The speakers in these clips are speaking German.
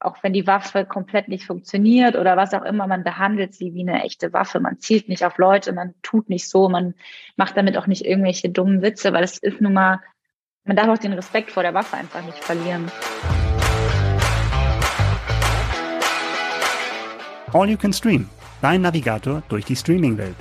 auch wenn die Waffe komplett nicht funktioniert oder was auch immer, man behandelt sie wie eine echte Waffe. Man zielt nicht auf Leute, man tut nicht so, man macht damit auch nicht irgendwelche dummen Witze, weil es ist nun mal, man darf auch den Respekt vor der Waffe einfach nicht verlieren. All You Can Stream, dein Navigator durch die Streaming-Welt.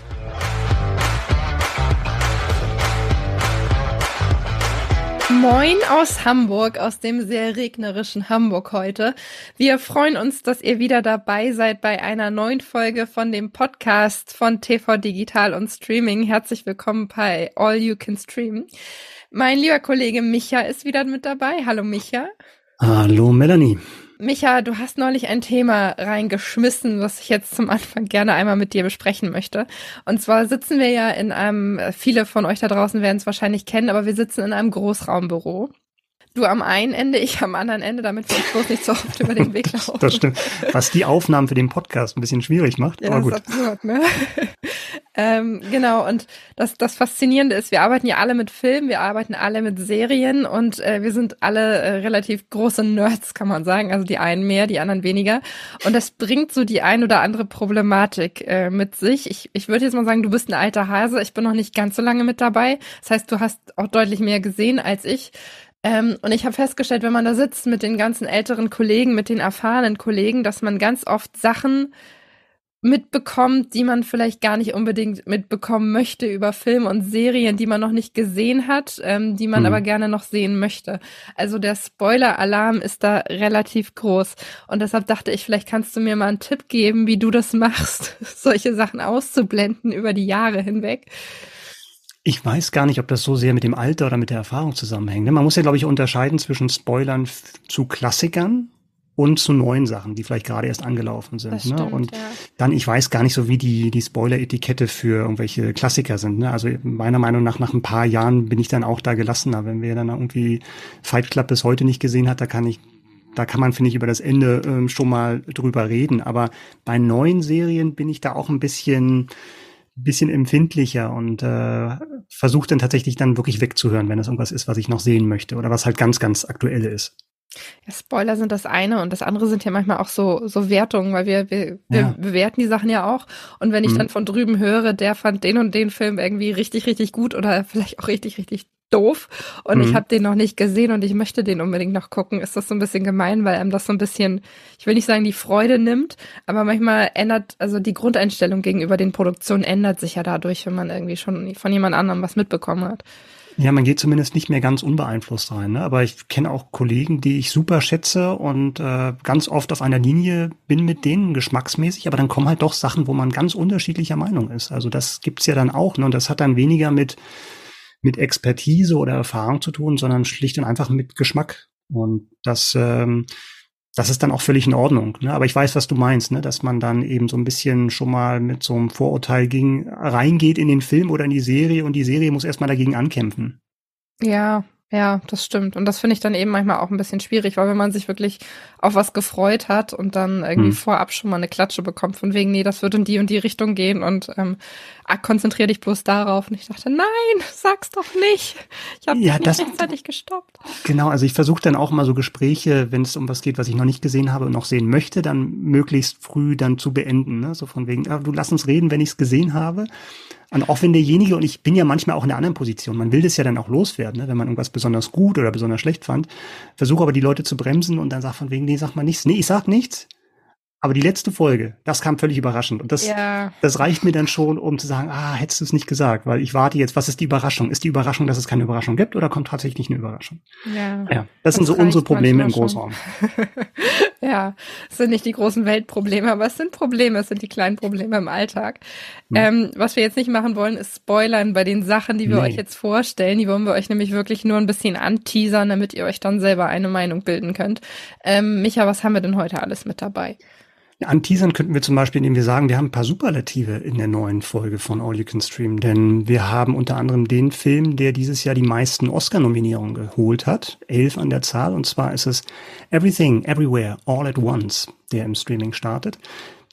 Moin aus Hamburg, aus dem sehr regnerischen Hamburg heute. Wir freuen uns, dass ihr wieder dabei seid bei einer neuen Folge von dem Podcast von TV Digital und Streaming. Herzlich willkommen bei All You Can Stream. Mein lieber Kollege Micha ist wieder mit dabei. Hallo Micha. Hallo Melanie. Micha, du hast neulich ein Thema reingeschmissen, was ich jetzt zum Anfang gerne einmal mit dir besprechen möchte. Und zwar sitzen wir ja in einem, viele von euch da draußen werden es wahrscheinlich kennen, aber wir sitzen in einem Großraumbüro. Du am einen Ende, ich am anderen Ende, damit wir uns bloß nicht so oft über den Weg laufen. Das stimmt. Was die Aufnahmen für den Podcast ein bisschen schwierig macht. Ja, aber gut. absurd, ne? ähm, genau, und das, das Faszinierende ist, wir arbeiten ja alle mit Filmen, wir arbeiten alle mit Serien und äh, wir sind alle äh, relativ große Nerds, kann man sagen. Also die einen mehr, die anderen weniger. Und das bringt so die ein oder andere Problematik äh, mit sich. Ich, ich würde jetzt mal sagen, du bist ein alter Hase. Ich bin noch nicht ganz so lange mit dabei. Das heißt, du hast auch deutlich mehr gesehen als ich. Ähm, und ich habe festgestellt, wenn man da sitzt mit den ganzen älteren Kollegen, mit den erfahrenen Kollegen, dass man ganz oft Sachen mitbekommt, die man vielleicht gar nicht unbedingt mitbekommen möchte über Filme und Serien, die man noch nicht gesehen hat, ähm, die man mhm. aber gerne noch sehen möchte. Also der Spoiler-Alarm ist da relativ groß. Und deshalb dachte ich, vielleicht kannst du mir mal einen Tipp geben, wie du das machst, solche Sachen auszublenden über die Jahre hinweg. Ich weiß gar nicht, ob das so sehr mit dem Alter oder mit der Erfahrung zusammenhängt. Ne? Man muss ja, glaube ich, unterscheiden zwischen Spoilern zu Klassikern und zu neuen Sachen, die vielleicht gerade erst angelaufen sind. Ne? stimmt, und ja. dann, ich weiß gar nicht so, wie die, die Spoiler-Etikette für irgendwelche Klassiker sind. Ne? Also meiner Meinung nach, nach ein paar Jahren bin ich dann auch da gelassener. Wenn wir dann irgendwie Fight Club bis heute nicht gesehen hat, da kann ich da kann man, finde ich, über das Ende ähm, schon mal drüber reden. Aber bei neuen Serien bin ich da auch ein bisschen, bisschen empfindlicher und äh, versuche dann tatsächlich dann wirklich wegzuhören, wenn das irgendwas ist, was ich noch sehen möchte oder was halt ganz, ganz aktuell ist. Ja, Spoiler sind das eine und das andere sind ja manchmal auch so, so Wertungen, weil wir, wir, wir Ja. bewerten die Sachen ja auch. Und wenn ich Mhm. dann von drüben höre, der fand den und den Film irgendwie richtig, richtig gut oder vielleicht auch richtig, richtig doof und ich Mhm. habe den noch nicht gesehen und ich möchte den unbedingt noch gucken, ist das so ein bisschen gemein, weil einem das so ein bisschen, ich will nicht sagen, die Freude nimmt, aber manchmal ändert, also die Grundeinstellung gegenüber den Produktionen ändert sich ja dadurch, wenn man irgendwie schon von jemand anderem was mitbekommen hat. Ja, man geht zumindest nicht mehr ganz unbeeinflusst rein. Ne? Aber ich kenne auch Kollegen, die ich super schätze und äh, ganz oft auf einer Linie bin mit denen geschmacksmäßig. Aber dann kommen halt doch Sachen, wo man ganz unterschiedlicher Meinung ist. Also das gibt's ja dann auch. Ne? Und das hat dann weniger mit mit Expertise oder Erfahrung zu tun, sondern schlicht und einfach mit Geschmack. Und das ähm, das ist dann auch völlig in Ordnung. Ne? Aber ich weiß, was du meinst, ne? dass man dann eben so ein bisschen schon mal mit so einem Vorurteil gegen reingeht in den Film oder in die Serie und die Serie muss erstmal dagegen ankämpfen. Ja, ja, das stimmt. Und das finde ich dann eben manchmal auch ein bisschen schwierig, weil wenn man sich wirklich auf was gefreut hat und dann irgendwie Hm. vorab schon mal eine Klatsche bekommt, von wegen, nee, das wird in die und die Richtung gehen und ähm, ah, konzentrier dich bloß darauf. Und ich dachte, nein, sag's doch nicht. Ich habe Ja, das- nicht rechtzeitig gestoppt. Genau, also ich versuche dann auch mal so Gespräche, wenn es um was geht, was ich noch nicht gesehen habe und noch sehen möchte, dann möglichst früh dann zu beenden. Ne? So von wegen, ah, du lass uns reden, wenn ich es gesehen habe. Und auch wenn derjenige, und ich bin ja manchmal auch in der anderen Position, man will das ja dann auch loswerden, ne? wenn man irgendwas besonders gut oder besonders schlecht fand, versuche aber die Leute zu bremsen und dann sag von wegen, nee, sag mal nichts. Nee, ich sag nichts. Aber die letzte Folge, das kam völlig überraschend. Und das, Ja, das reicht mir dann schon, um zu sagen, ah, hättest du es nicht gesagt, weil ich warte jetzt, was ist die Überraschung? Ist die Überraschung, dass es keine Überraschung gibt oder kommt tatsächlich eine Überraschung? ja. Ja, das, sind Das so unsere Probleme im. Großraum. ja, es sind nicht die großen Weltprobleme, aber es sind Probleme, es sind die kleinen Probleme im Alltag. Hm. Ähm, was wir jetzt nicht machen wollen, ist spoilern bei den Sachen, die wir Nee. euch jetzt vorstellen. Die wollen wir euch nämlich wirklich nur ein bisschen anteasern, damit ihr euch dann selber eine Meinung bilden könnt. Ähm, Micha, was haben wir denn heute alles mit dabei? Anteasern könnten wir zum Beispiel, indem wir sagen, wir haben ein paar Superlative in der neuen Folge von All You Can Stream, denn wir haben unter anderem den Film, der dieses Jahr die meisten Oscar-Nominierungen geholt hat, elf an der Zahl, und zwar ist es Everything, Everywhere, All at Once, der im Streaming startet.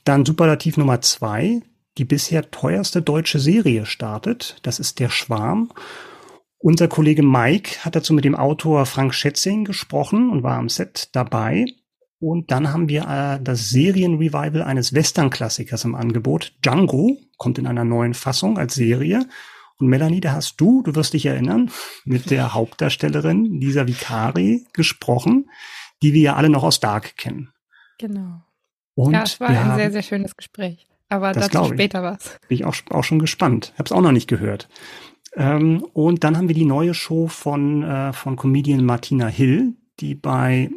Dann Superlativ Nummer zwei, die bisher teuerste deutsche Serie startet, das ist Der Schwarm. Unser Kollege Mike hat dazu mit dem Autor Frank Schätzing gesprochen und war am Set dabei. Und dann haben wir äh, das Serienrevival eines Western-Klassikers im Angebot. Django kommt in einer neuen Fassung als Serie. Und Melanie, da hast du, du wirst dich erinnern, mit der Hauptdarstellerin Lisa Vicari gesprochen, die wir ja alle noch aus Dark kennen. Genau. Und ja, es war ein haben, sehr, sehr schönes Gespräch. Aber dazu später was. Bin ich auch, auch schon gespannt. Hab's auch noch nicht gehört. Ähm, und dann haben wir die neue Show von, äh, von Comedian Martina Hill, die bei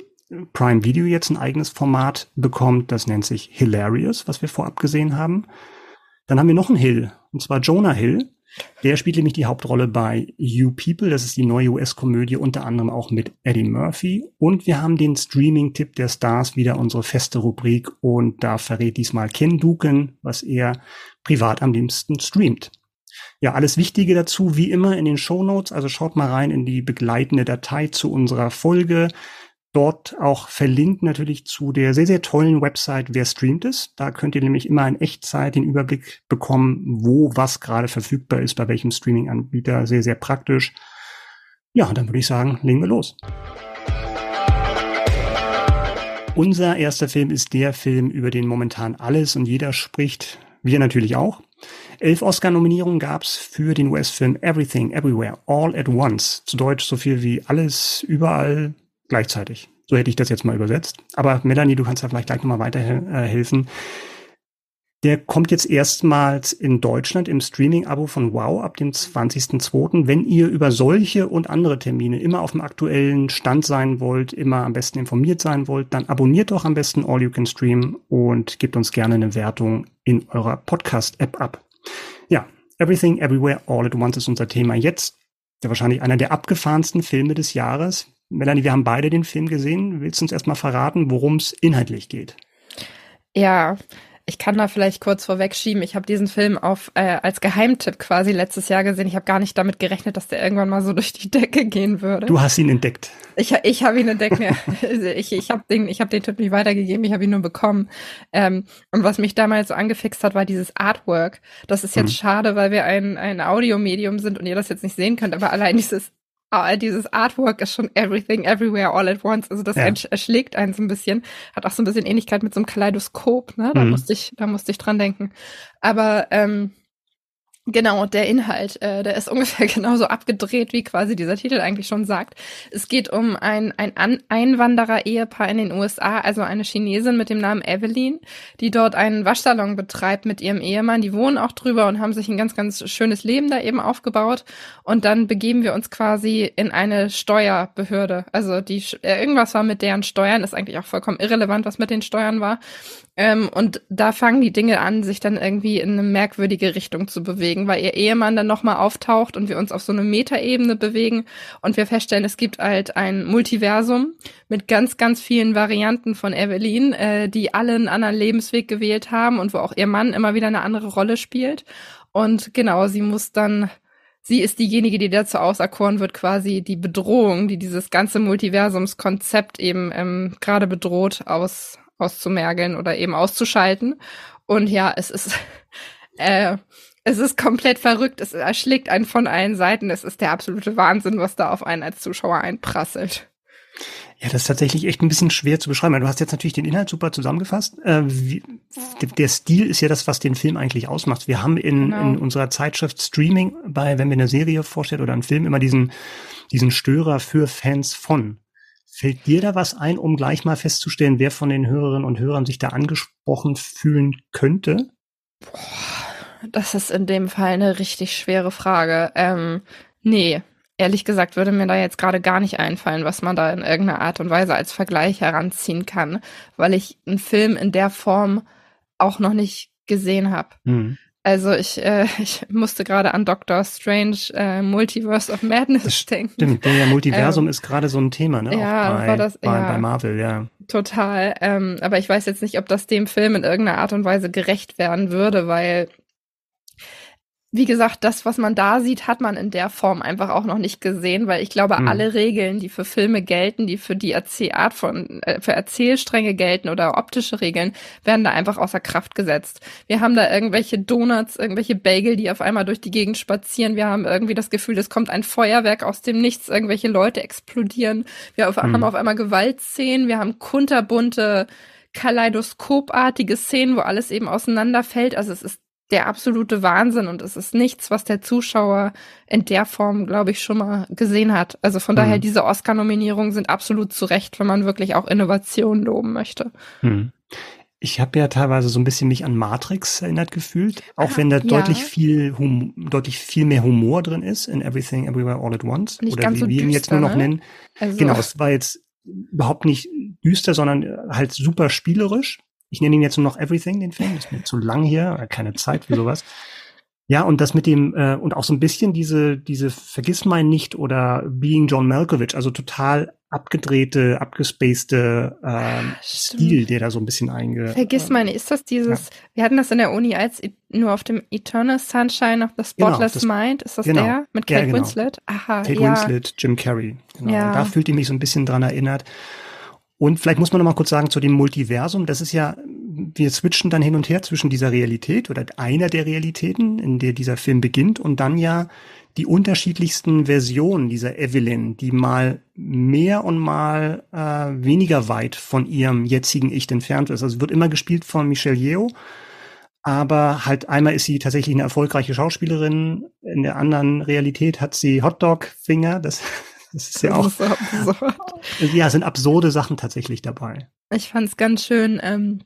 Prime Video jetzt ein eigenes Format bekommt. Das nennt sich Hilarious, was wir vorab gesehen haben. Dann haben wir noch einen Hill, und zwar Jonah Hill. Der spielt nämlich die Hauptrolle bei You People. Das ist die neue US-Komödie, unter anderem auch mit Eddie Murphy. Und wir haben den Streaming-Tipp der Stars, wieder unsere feste Rubrik. Und da verrät diesmal Ken Duken, was er privat am liebsten streamt. Ja, alles Wichtige dazu, wie immer in den Show Notes. Also schaut mal rein in die begleitende Datei zu unserer Folge. Dort auch verlinkt natürlich zu der sehr, sehr tollen Website Wer streamt es. Da könnt ihr nämlich immer in Echtzeit den Überblick bekommen, wo was gerade verfügbar ist, bei welchem Streaming-Anbieter. Sehr, sehr praktisch. Ja, dann würde ich sagen, legen wir los. Unser erster Film ist der Film, über den momentan alles und jeder spricht. Wir natürlich auch. Elf Oscar-Nominierungen gab es für den US-Film Everything, Everywhere, All at Once. Zu Deutsch so viel wie alles, überall, gleichzeitig. So hätte ich das jetzt mal übersetzt. Aber Melanie, du kannst da vielleicht gleich nochmal weiterhelfen. Der kommt jetzt erstmals in Deutschland im Streaming-Abo von Wow ab dem 20.02. Wenn ihr über solche und andere Termine immer auf dem aktuellen Stand sein wollt, immer am besten informiert sein wollt, dann abonniert doch am besten All You Can Stream und gebt uns gerne eine Wertung in eurer Podcast-App ab. Ja, Everything, Everywhere, All at Once ist unser Thema jetzt. Der wahrscheinlich einer der abgefahrensten Filme des Jahres. Melanie, wir haben beide den Film gesehen. Willst du uns erstmal verraten, worum es inhaltlich geht? Ja, ich kann da vielleicht kurz vorwegschieben. Ich habe diesen Film auf äh, als Geheimtipp quasi letztes Jahr gesehen. Ich habe gar nicht damit gerechnet, dass der irgendwann mal so durch die Decke gehen würde. Du hast ihn entdeckt. Ich, ich habe ihn entdeckt. Ich ich habe den, ich hab den Tipp nicht weitergegeben. Ich habe ihn nur bekommen. Ähm, und was mich damals so angefixt hat, war dieses Artwork. Das ist jetzt mhm. schade, weil wir ein, ein Audiomedium sind und ihr das jetzt nicht sehen könnt. Aber allein dieses dieses Artwork ist schon everything, everywhere, all at once. Also das ja. erschlägt einen so ein bisschen. Hat auch so ein bisschen Ähnlichkeit mit so einem Kaleidoskop, ne? Da mhm. musste ich, da musste ich dran denken. Aber ähm, Genau, der Inhalt, äh, der ist ungefähr genauso abgedreht, wie quasi dieser Titel eigentlich schon sagt. Es geht um ein, ein An Einwanderer-Ehepaar in den USA, also eine Chinesin mit dem Namen Evelyn, die dort einen Waschsalon betreibt mit ihrem Ehemann. Die wohnen auch drüber und haben sich ein ganz, ganz schönes Leben da eben aufgebaut. Und dann begeben wir uns quasi in eine Steuerbehörde. Also die äh, irgendwas war mit deren Steuern, ist eigentlich auch vollkommen irrelevant, was mit den Steuern war. Ähm, und da fangen die Dinge an, sich dann irgendwie in eine merkwürdige Richtung zu bewegen, weil ihr Ehemann dann nochmal auftaucht und wir uns auf so eine Metaebene bewegen und wir feststellen, es gibt halt ein Multiversum mit ganz, ganz vielen Varianten von Evelyn, äh, die alle einen anderen Lebensweg gewählt haben und wo auch ihr Mann immer wieder eine andere Rolle spielt. Und genau, sie muss dann sie ist diejenige, die dazu auserkoren wird, quasi die Bedrohung, die dieses ganze Multiversumskonzept eben ähm, gerade bedroht, aus, auszumergeln oder eben auszuschalten. Und ja, es ist, äh, es ist komplett verrückt. Es erschlägt einen von allen Seiten. Es ist der absolute Wahnsinn, was da auf einen als Zuschauer einprasselt. Ja, das ist tatsächlich echt ein bisschen schwer zu beschreiben. Du hast jetzt natürlich den Inhalt super zusammengefasst. Äh, der Stil ist ja das, was den Film eigentlich ausmacht. Wir haben in, genau. in unserer Zeitschrift Streaming bei, wenn wir eine Serie vorstellen oder einen Film, immer diesen, diesen Störer für Fans von. Fällt dir da was ein, um gleich mal festzustellen, wer von den Hörerinnen und Hörern sich da angesprochen fühlen könnte? Boah, das ist in dem Fall eine richtig schwere Frage. Ähm, nee, ehrlich gesagt würde mir da jetzt gerade gar nicht einfallen, was man da in irgendeiner Art und Weise als Vergleich heranziehen kann, weil ich einen Film in der Form auch noch nicht gesehen habe. Mhm. Also ich, äh, ich musste gerade an Doctor Strange äh, Multiverse of Madness denken. Stimmt, der Multiversum ähm, ist gerade so ein Thema, ne? Ja, bei, war das, bei, ja, bei Marvel, ja. Total. Ähm, aber ich weiß jetzt nicht, ob das dem Film in irgendeiner Art und Weise gerecht werden würde, weil wie gesagt, das, was man da sieht, hat man in der Form einfach auch noch nicht gesehen, weil ich glaube, mhm. alle Regeln, die für Filme gelten, die für die Erzählart von, äh, für Erzählstränge gelten oder optische Regeln, werden da einfach außer Kraft gesetzt. Wir haben da irgendwelche Donuts, irgendwelche Bagel, die auf einmal durch die Gegend spazieren. Wir haben irgendwie das Gefühl, es kommt ein Feuerwerk aus dem Nichts, irgendwelche Leute explodieren. Wir auf, mhm. haben auf einmal Gewaltszenen, wir haben kunterbunte, kaleidoskopartige Szenen, wo alles eben auseinanderfällt. Also es ist der absolute Wahnsinn und es ist nichts, was der Zuschauer in der Form, glaube ich, schon mal gesehen hat. Also von mhm. daher, diese Oscar-Nominierungen sind absolut zu Recht, wenn man wirklich auch Innovation loben möchte. Mhm. Ich habe ja teilweise so ein bisschen mich an Matrix erinnert gefühlt, auch ah, wenn da ja. deutlich viel hum deutlich viel mehr Humor drin ist in Everything Everywhere All at Once Nicht oder wie so wir ihn jetzt nur noch ne? nennen. Also. Genau, es war jetzt überhaupt nicht düster, sondern halt super spielerisch ich nenne ihn jetzt nur noch Everything, den Film, das ist mir zu lang hier, keine Zeit für sowas. Ja, und das mit dem, äh, und auch so ein bisschen diese, diese Vergiss mein nicht oder Being John Malkovich, also total abgedrehte, abgespacede äh, Stil, der da so ein bisschen einge... Vergiss mein, ist das dieses, ja. wir hatten das in der Uni als nur auf dem Eternal Sunshine of the genau, Spotless genau, das, Mind, ist das genau, der? Mit Kate ja, genau. Winslet? Aha, Kate ja. Winslet, Jim Carrey, genau. Ja. Und da fühlt ihr mich so ein bisschen dran erinnert. Und vielleicht muss man noch mal kurz sagen zu dem Multiversum. Das ist ja, wir switchen dann hin und her zwischen dieser Realität oder einer der Realitäten, in der dieser Film beginnt und dann ja die unterschiedlichsten Versionen dieser Evelyn, die mal mehr und mal äh, weniger weit von ihrem jetzigen Ich entfernt ist. Also wird immer gespielt von Michelle Yeoh, aber halt einmal ist sie tatsächlich eine erfolgreiche Schauspielerin, in der anderen Realität hat sie Hotdog-Finger, das das ist ja auch. Ist absurd. Ja, sind absurde Sachen tatsächlich dabei. Ich fand es ganz schön, ähm,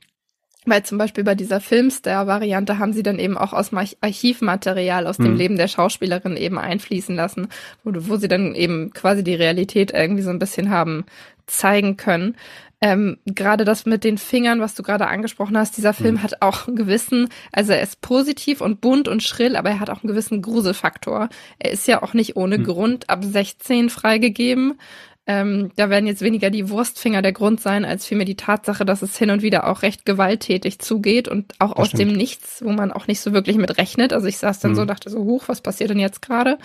weil zum Beispiel bei dieser Filmstar-Variante haben sie dann eben auch aus Archivmaterial aus dem hm. Leben der Schauspielerin eben einfließen lassen, wo, wo sie dann eben quasi die Realität irgendwie so ein bisschen haben zeigen können. Ähm, gerade das mit den Fingern, was du gerade angesprochen hast, dieser Film mhm. hat auch einen gewissen, also er ist positiv und bunt und schrill, aber er hat auch einen gewissen Gruselfaktor. Er ist ja auch nicht ohne mhm. Grund ab 16 freigegeben. Ähm, da werden jetzt weniger die Wurstfinger der Grund sein, als vielmehr die Tatsache, dass es hin und wieder auch recht gewalttätig zugeht und auch das aus stimmt. dem Nichts, wo man auch nicht so wirklich mit rechnet. Also ich saß dann mhm. so, dachte so, hoch, was passiert denn jetzt gerade?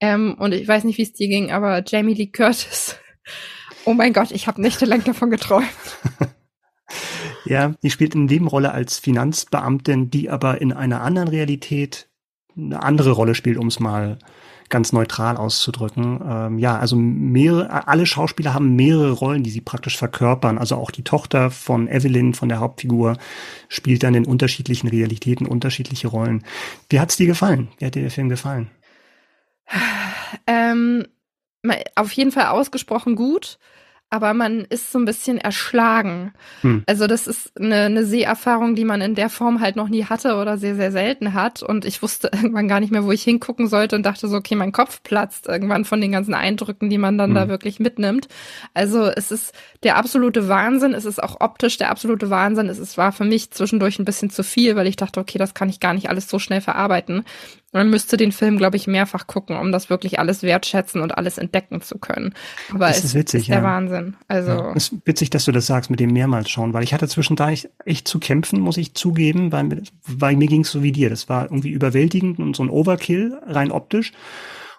Ähm, und ich weiß nicht, wie es dir ging, aber Jamie Lee Curtis Oh mein Gott, ich habe nächtelang davon geträumt. ja, die spielt in Nebenrolle als Finanzbeamtin, die aber in einer anderen Realität eine andere Rolle spielt, um es mal ganz neutral auszudrücken. Ähm, ja, also mehrere, alle Schauspieler haben mehrere Rollen, die sie praktisch verkörpern. Also auch die Tochter von Evelyn, von der Hauptfigur, spielt dann in unterschiedlichen Realitäten unterschiedliche Rollen. Wie hat's dir gefallen? Wie hat dir der Film gefallen? Ähm, auf jeden Fall ausgesprochen gut aber man ist so ein bisschen erschlagen. Hm. Also das ist eine, eine Seherfahrung, die man in der Form halt noch nie hatte oder sehr, sehr selten hat. Und ich wusste irgendwann gar nicht mehr, wo ich hingucken sollte und dachte so, okay, mein Kopf platzt irgendwann von den ganzen Eindrücken, die man dann hm. da wirklich mitnimmt. Also es ist der absolute Wahnsinn. Es ist auch optisch der absolute Wahnsinn. Es ist, war für mich zwischendurch ein bisschen zu viel, weil ich dachte, okay, das kann ich gar nicht alles so schnell verarbeiten. Man müsste den Film, glaube ich, mehrfach gucken, um das wirklich alles wertschätzen und alles entdecken zu können. Aber das es ist, witzig, ist der ja. Wahnsinn. Also ja, es ist witzig, dass du das sagst mit dem mehrmals schauen, weil ich hatte zwischendurch echt zu kämpfen, muss ich zugeben, weil, weil mir ging es so wie dir. Das war irgendwie überwältigend und so ein Overkill rein optisch.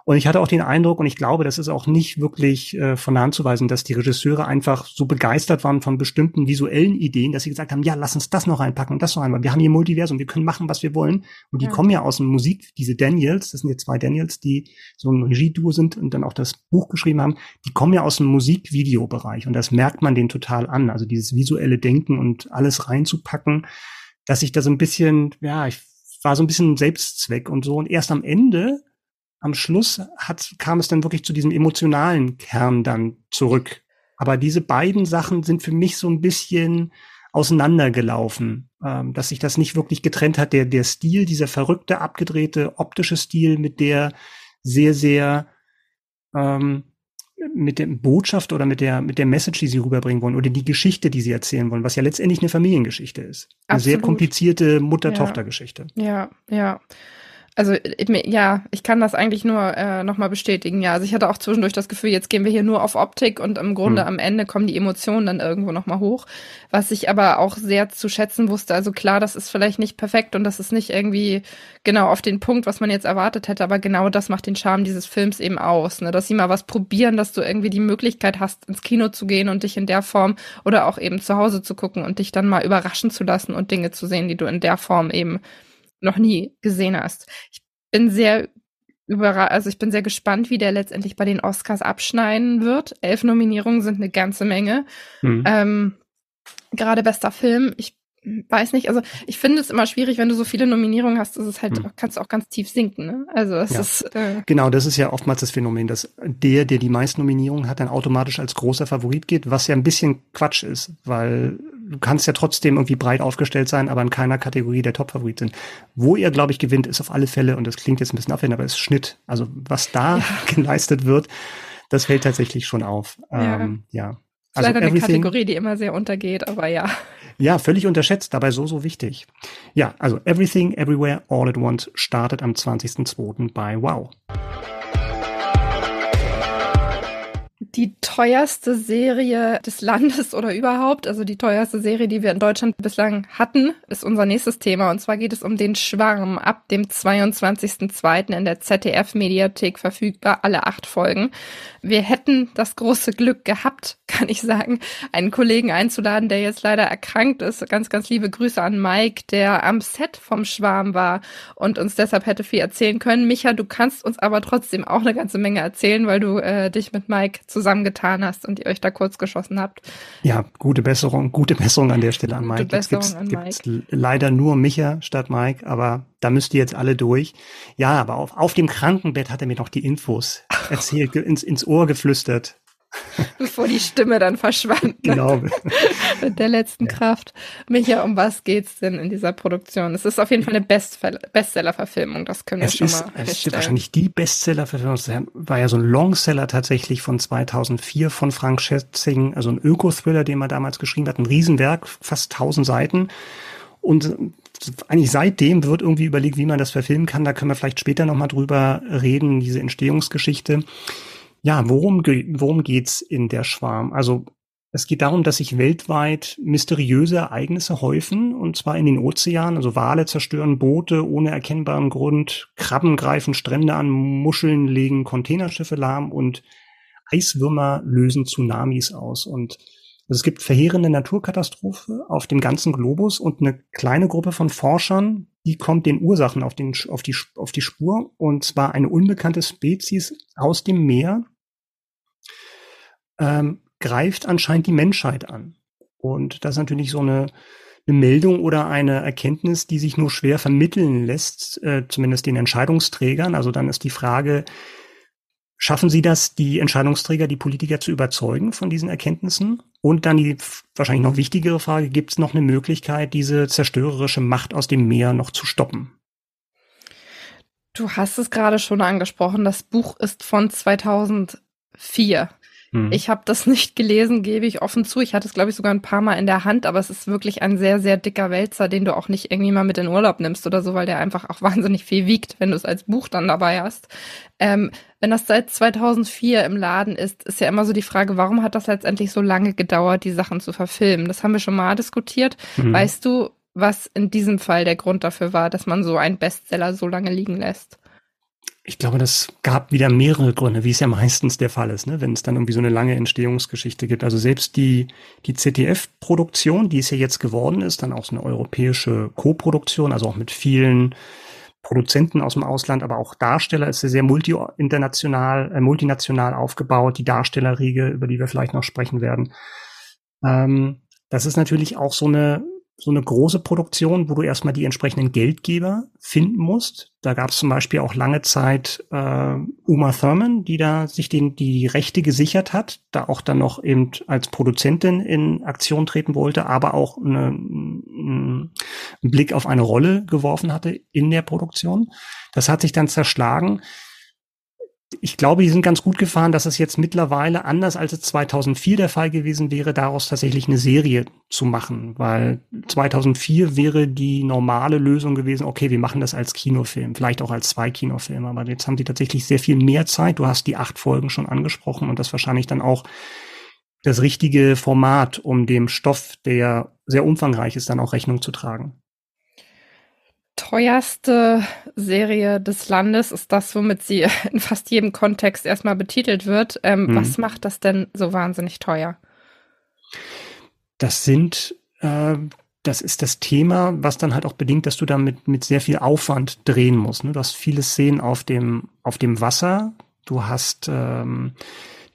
Und ich hatte auch den Eindruck, und ich glaube, das ist auch nicht wirklich äh, von der Hand zu weisen, dass die Regisseure einfach so begeistert waren von bestimmten visuellen Ideen, dass sie gesagt haben, ja, lass uns das noch reinpacken und das noch einmal. Wir haben hier Multiversum, wir können machen, was wir wollen. Und die ja. kommen ja aus dem Musik, diese Daniels, das sind jetzt zwei Daniels, die so ein Regieduo sind und dann auch das Buch geschrieben haben, die kommen ja aus dem Musikvideobereich und das merkt man denen total an. Also dieses visuelle Denken und alles reinzupacken, dass ich da so ein bisschen, ja, ich war so ein bisschen Selbstzweck und so. Und erst am Ende am Schluss hat, kam es dann wirklich zu diesem emotionalen Kern dann zurück. Aber diese beiden Sachen sind für mich so ein bisschen auseinandergelaufen, ähm, dass sich das nicht wirklich getrennt hat. Der, der Stil, dieser verrückte, abgedrehte, optische Stil mit der sehr, sehr ähm, mit der Botschaft oder mit der, mit der Message, die sie rüberbringen wollen oder die Geschichte, die sie erzählen wollen, was ja letztendlich eine Familiengeschichte ist. Eine Absolut. sehr komplizierte Mutter-Tochter-Geschichte. Ja, ja. Also ja, ich kann das eigentlich nur äh, nochmal bestätigen. Ja, also ich hatte auch zwischendurch das Gefühl, jetzt gehen wir hier nur auf Optik und im Grunde hm. am Ende kommen die Emotionen dann irgendwo nochmal hoch. Was ich aber auch sehr zu schätzen wusste. Also klar, das ist vielleicht nicht perfekt und das ist nicht irgendwie genau auf den Punkt, was man jetzt erwartet hätte, aber genau das macht den Charme dieses Films eben aus. Ne? Dass sie mal was probieren, dass du irgendwie die Möglichkeit hast, ins Kino zu gehen und dich in der Form oder auch eben zu Hause zu gucken und dich dann mal überraschen zu lassen und Dinge zu sehen, die du in der Form eben noch nie gesehen hast. Ich bin sehr überrascht, also ich bin sehr gespannt, wie der letztendlich bei den Oscars abschneiden wird. Elf Nominierungen sind eine ganze Menge. Mhm. Ähm, gerade bester Film. Ich weiß nicht, also ich finde es immer schwierig, wenn du so viele Nominierungen hast, ist es halt, hm. kannst du auch ganz tief sinken. Ne? Also es ja. ist äh genau, das ist ja oftmals das Phänomen, dass der, der die meisten Nominierungen hat, dann automatisch als großer Favorit geht, was ja ein bisschen Quatsch ist, weil du kannst ja trotzdem irgendwie breit aufgestellt sein, aber in keiner Kategorie der Top-Favorit sind. Wo ihr, glaube ich, gewinnt, ist auf alle Fälle, und das klingt jetzt ein bisschen abwendend, aber ist Schnitt. Also was da ja. geleistet wird, das fällt tatsächlich schon auf. Ja. Ähm, ja. Also leider eine Kategorie, die immer sehr untergeht, aber ja. Ja, völlig unterschätzt, dabei so, so wichtig. Ja, also Everything, Everywhere, All at Once startet am 20.02. bei Wow. Die teuerste Serie des Landes oder überhaupt, also die teuerste Serie, die wir in Deutschland bislang hatten, ist unser nächstes Thema. Und zwar geht es um den Schwarm ab dem 22.02. in der ZDF-Mediathek verfügbar, alle acht Folgen. Wir hätten das große Glück gehabt, kann ich sagen, einen Kollegen einzuladen, der jetzt leider erkrankt ist. Ganz, ganz liebe Grüße an Mike, der am Set vom Schwarm war und uns deshalb hätte viel erzählen können. Micha, du kannst uns aber trotzdem auch eine ganze Menge erzählen, weil du äh, dich mit Mike zusammengetan hast und ihr euch da kurz geschossen habt. Ja, gute Besserung, gute Besserung an der Stelle an Mike. Gute Besserung jetzt gibt's, an Mike. leider nur Micha statt Mike, aber da müsst ihr jetzt alle durch. Ja, aber auf, auf dem Krankenbett hat er mir noch die Infos erzählt, ins, ins Ohr geflüstert. Bevor die Stimme dann verschwand. Genau. Mit der letzten ja. Kraft. Micha, um was geht's denn in dieser Produktion? Es ist auf jeden Fall eine Bestseller-Verfilmung, das können wir es schon ist, mal Es ist wahrscheinlich die Bestseller-Verfilmung. Das war ja so ein Longseller tatsächlich von 2004 von Frank Schätzing, also ein Öko-Thriller, den man damals geschrieben hat. Ein Riesenwerk, fast 1000 Seiten. Und eigentlich seitdem wird irgendwie überlegt, wie man das verfilmen kann. Da können wir vielleicht später nochmal drüber reden, diese Entstehungsgeschichte. Ja, worum, worum geht's in der Schwarm? Also es geht darum, dass sich weltweit mysteriöse Ereignisse häufen, und zwar in den Ozeanen. Also Wale zerstören Boote ohne erkennbaren Grund, Krabben greifen Strände an, Muscheln legen Containerschiffe lahm und Eiswürmer lösen Tsunamis aus. Und also es gibt verheerende Naturkatastrophe auf dem ganzen Globus und eine kleine Gruppe von Forschern, die kommt den Ursachen auf, den, auf, die, auf die Spur. Und zwar eine unbekannte Spezies aus dem Meer ähm, greift anscheinend die Menschheit an. Und das ist natürlich so eine, eine Meldung oder eine Erkenntnis, die sich nur schwer vermitteln lässt, äh, zumindest den Entscheidungsträgern. Also dann ist die Frage, Schaffen Sie das, die Entscheidungsträger, die Politiker zu überzeugen von diesen Erkenntnissen? Und dann die wahrscheinlich noch wichtigere Frage, gibt es noch eine Möglichkeit, diese zerstörerische Macht aus dem Meer noch zu stoppen? Du hast es gerade schon angesprochen, das Buch ist von 2004. Hm. Ich habe das nicht gelesen, gebe ich offen zu. Ich hatte es, glaube ich, sogar ein paar Mal in der Hand, aber es ist wirklich ein sehr, sehr dicker Wälzer, den du auch nicht irgendwie mal mit in Urlaub nimmst oder so, weil der einfach auch wahnsinnig viel wiegt, wenn du es als Buch dann dabei hast. Ähm, wenn das seit 2004 im Laden ist, ist ja immer so die Frage, warum hat das letztendlich so lange gedauert, die Sachen zu verfilmen? Das haben wir schon mal diskutiert. Hm. Weißt du, was in diesem Fall der Grund dafür war, dass man so einen Bestseller so lange liegen lässt? Ich glaube, das gab wieder mehrere Gründe, wie es ja meistens der Fall ist, ne? wenn es dann irgendwie so eine lange Entstehungsgeschichte gibt. Also selbst die, die ZDF-Produktion, die es ja jetzt geworden ist, dann auch so eine europäische Co-Produktion, also auch mit vielen Produzenten aus dem Ausland, aber auch Darsteller ist ja sehr multi-international, äh, multinational aufgebaut, die Darstellerriege, über die wir vielleicht noch sprechen werden. Ähm, das ist natürlich auch so eine so eine große Produktion, wo du erstmal die entsprechenden Geldgeber finden musst. Da gab es zum Beispiel auch lange Zeit äh, Uma Thurman, die da sich den, die Rechte gesichert hat, da auch dann noch eben als Produzentin in Aktion treten wollte, aber auch eine, einen Blick auf eine Rolle geworfen hatte in der Produktion. Das hat sich dann zerschlagen ich glaube, die sind ganz gut gefahren, dass es jetzt mittlerweile anders als es 2004 der Fall gewesen wäre, daraus tatsächlich eine Serie zu machen, weil 2004 wäre die normale Lösung gewesen, okay, wir machen das als Kinofilm, vielleicht auch als zwei Kinofilme, aber jetzt haben die tatsächlich sehr viel mehr Zeit. Du hast die acht Folgen schon angesprochen und das wahrscheinlich dann auch das richtige Format, um dem Stoff, der sehr umfangreich ist, dann auch Rechnung zu tragen teuerste Serie des Landes ist das, womit sie in fast jedem Kontext erstmal betitelt wird. Ähm, mhm. Was macht das denn so wahnsinnig teuer? Das sind, äh, das ist das Thema, was dann halt auch bedingt, dass du damit mit sehr viel Aufwand drehen musst. Ne? Du hast viele Szenen auf dem, auf dem Wasser. Du hast ähm,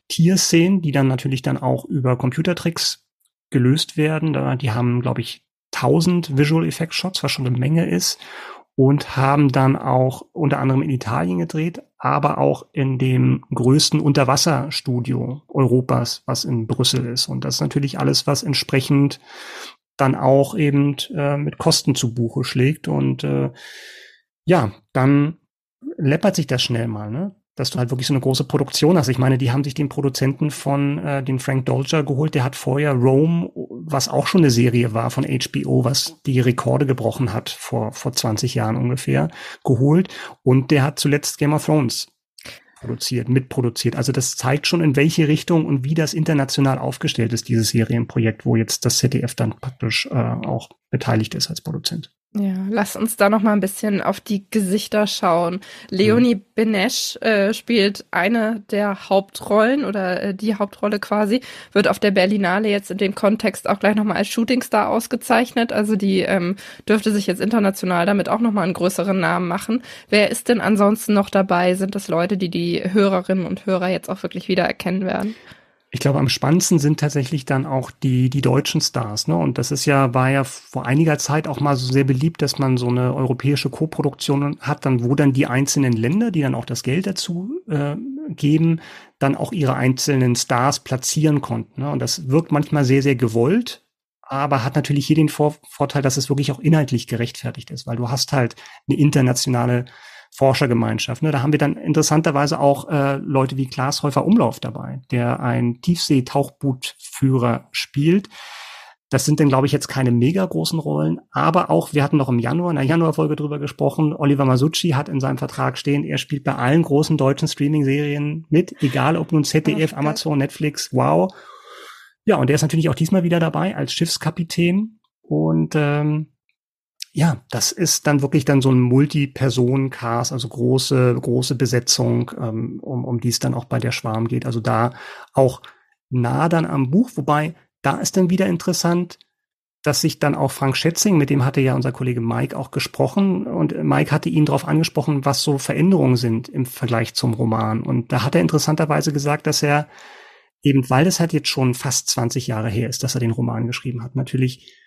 Tierszenen, die dann natürlich dann auch über Computertricks gelöst werden. Die haben, glaube ich, 1000 Visual Effect Shots, was schon eine Menge ist, und haben dann auch unter anderem in Italien gedreht, aber auch in dem größten Unterwasserstudio Europas, was in Brüssel ist. Und das ist natürlich alles, was entsprechend dann auch eben äh, mit Kosten zu Buche schlägt. Und äh, ja, dann läppert sich das schnell mal. Ne? Dass du halt wirklich so eine große Produktion hast. Ich meine, die haben sich den Produzenten von äh, den Frank Dolger geholt, der hat vorher Rome, was auch schon eine Serie war von HBO, was die Rekorde gebrochen hat vor vor 20 Jahren ungefähr, geholt und der hat zuletzt Game of Thrones produziert, mitproduziert. Also das zeigt schon, in welche Richtung und wie das international aufgestellt ist, dieses Serienprojekt, wo jetzt das ZDF dann praktisch äh, auch beteiligt ist als Produzent. Ja, lass uns da noch mal ein bisschen auf die Gesichter schauen. Leonie mhm. Benesch äh, spielt eine der Hauptrollen oder äh, die Hauptrolle quasi, wird auf der Berlinale jetzt in dem Kontext auch gleich noch mal als Shootingstar ausgezeichnet. Also die ähm, dürfte sich jetzt international damit auch noch mal einen größeren Namen machen. Wer ist denn ansonsten noch dabei? Sind das Leute, die die Hörerinnen und Hörer jetzt auch wirklich wieder erkennen werden? Ich glaube, am spannendsten sind tatsächlich dann auch die, die deutschen Stars. Ne? Und das ist ja, war ja vor einiger Zeit auch mal so sehr beliebt, dass man so eine europäische Koproduktion hat, dann wo dann die einzelnen Länder, die dann auch das Geld dazu äh, geben, dann auch ihre einzelnen Stars platzieren konnten. Ne? Und das wirkt manchmal sehr, sehr gewollt, aber hat natürlich hier den Vor Vorteil, dass es wirklich auch inhaltlich gerechtfertigt ist, weil du hast halt eine internationale Forschergemeinschaft. Ne? Da haben wir dann interessanterweise auch äh, Leute wie Klaas Häufer Umlauf dabei, der ein Tiefsee-Tauchbootführer spielt. Das sind dann, glaube ich, jetzt keine mega großen Rollen, aber auch, wir hatten noch im Januar, in der Januarfolge drüber gesprochen, Oliver Masucci hat in seinem Vertrag stehen, er spielt bei allen großen deutschen Streaming-Serien mit, egal ob nun ZDF, Amazon, Netflix, wow. Ja, und der ist natürlich auch diesmal wieder dabei als Schiffskapitän und ähm, ja, das ist dann wirklich dann so ein Multi-Personen-Cast, also große, große Besetzung, ähm, um, um die es dann auch bei der Schwarm geht. Also da auch nah dann am Buch, wobei da ist dann wieder interessant, dass sich dann auch Frank Schätzing, mit dem hatte ja unser Kollege Mike auch gesprochen und Mike hatte ihn darauf angesprochen, was so Veränderungen sind im Vergleich zum Roman. Und da hat er interessanterweise gesagt, dass er eben, weil das halt jetzt schon fast 20 Jahre her ist, dass er den Roman geschrieben hat, natürlich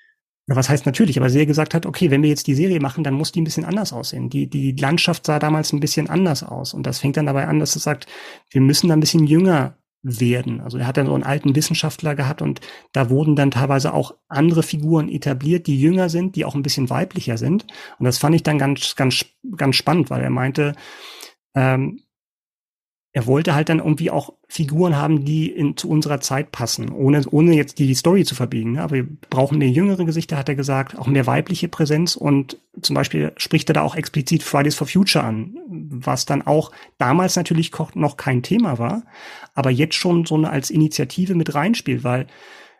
was heißt natürlich, aber sehr gesagt hat, okay, wenn wir jetzt die Serie machen, dann muss die ein bisschen anders aussehen. Die, die Landschaft sah damals ein bisschen anders aus. Und das fängt dann dabei an, dass er sagt, wir müssen da ein bisschen jünger werden. Also er hat dann so einen alten Wissenschaftler gehabt und da wurden dann teilweise auch andere Figuren etabliert, die jünger sind, die auch ein bisschen weiblicher sind. Und das fand ich dann ganz, ganz, ganz spannend, weil er meinte, ähm, er wollte halt dann irgendwie auch Figuren haben, die in, zu unserer Zeit passen, ohne, ohne jetzt die, Story zu verbiegen. Ne? Aber wir brauchen mehr jüngere Gesichter, hat er gesagt, auch mehr weibliche Präsenz und zum Beispiel spricht er da auch explizit Fridays for Future an, was dann auch damals natürlich noch kein Thema war, aber jetzt schon so eine als Initiative mit reinspielt, weil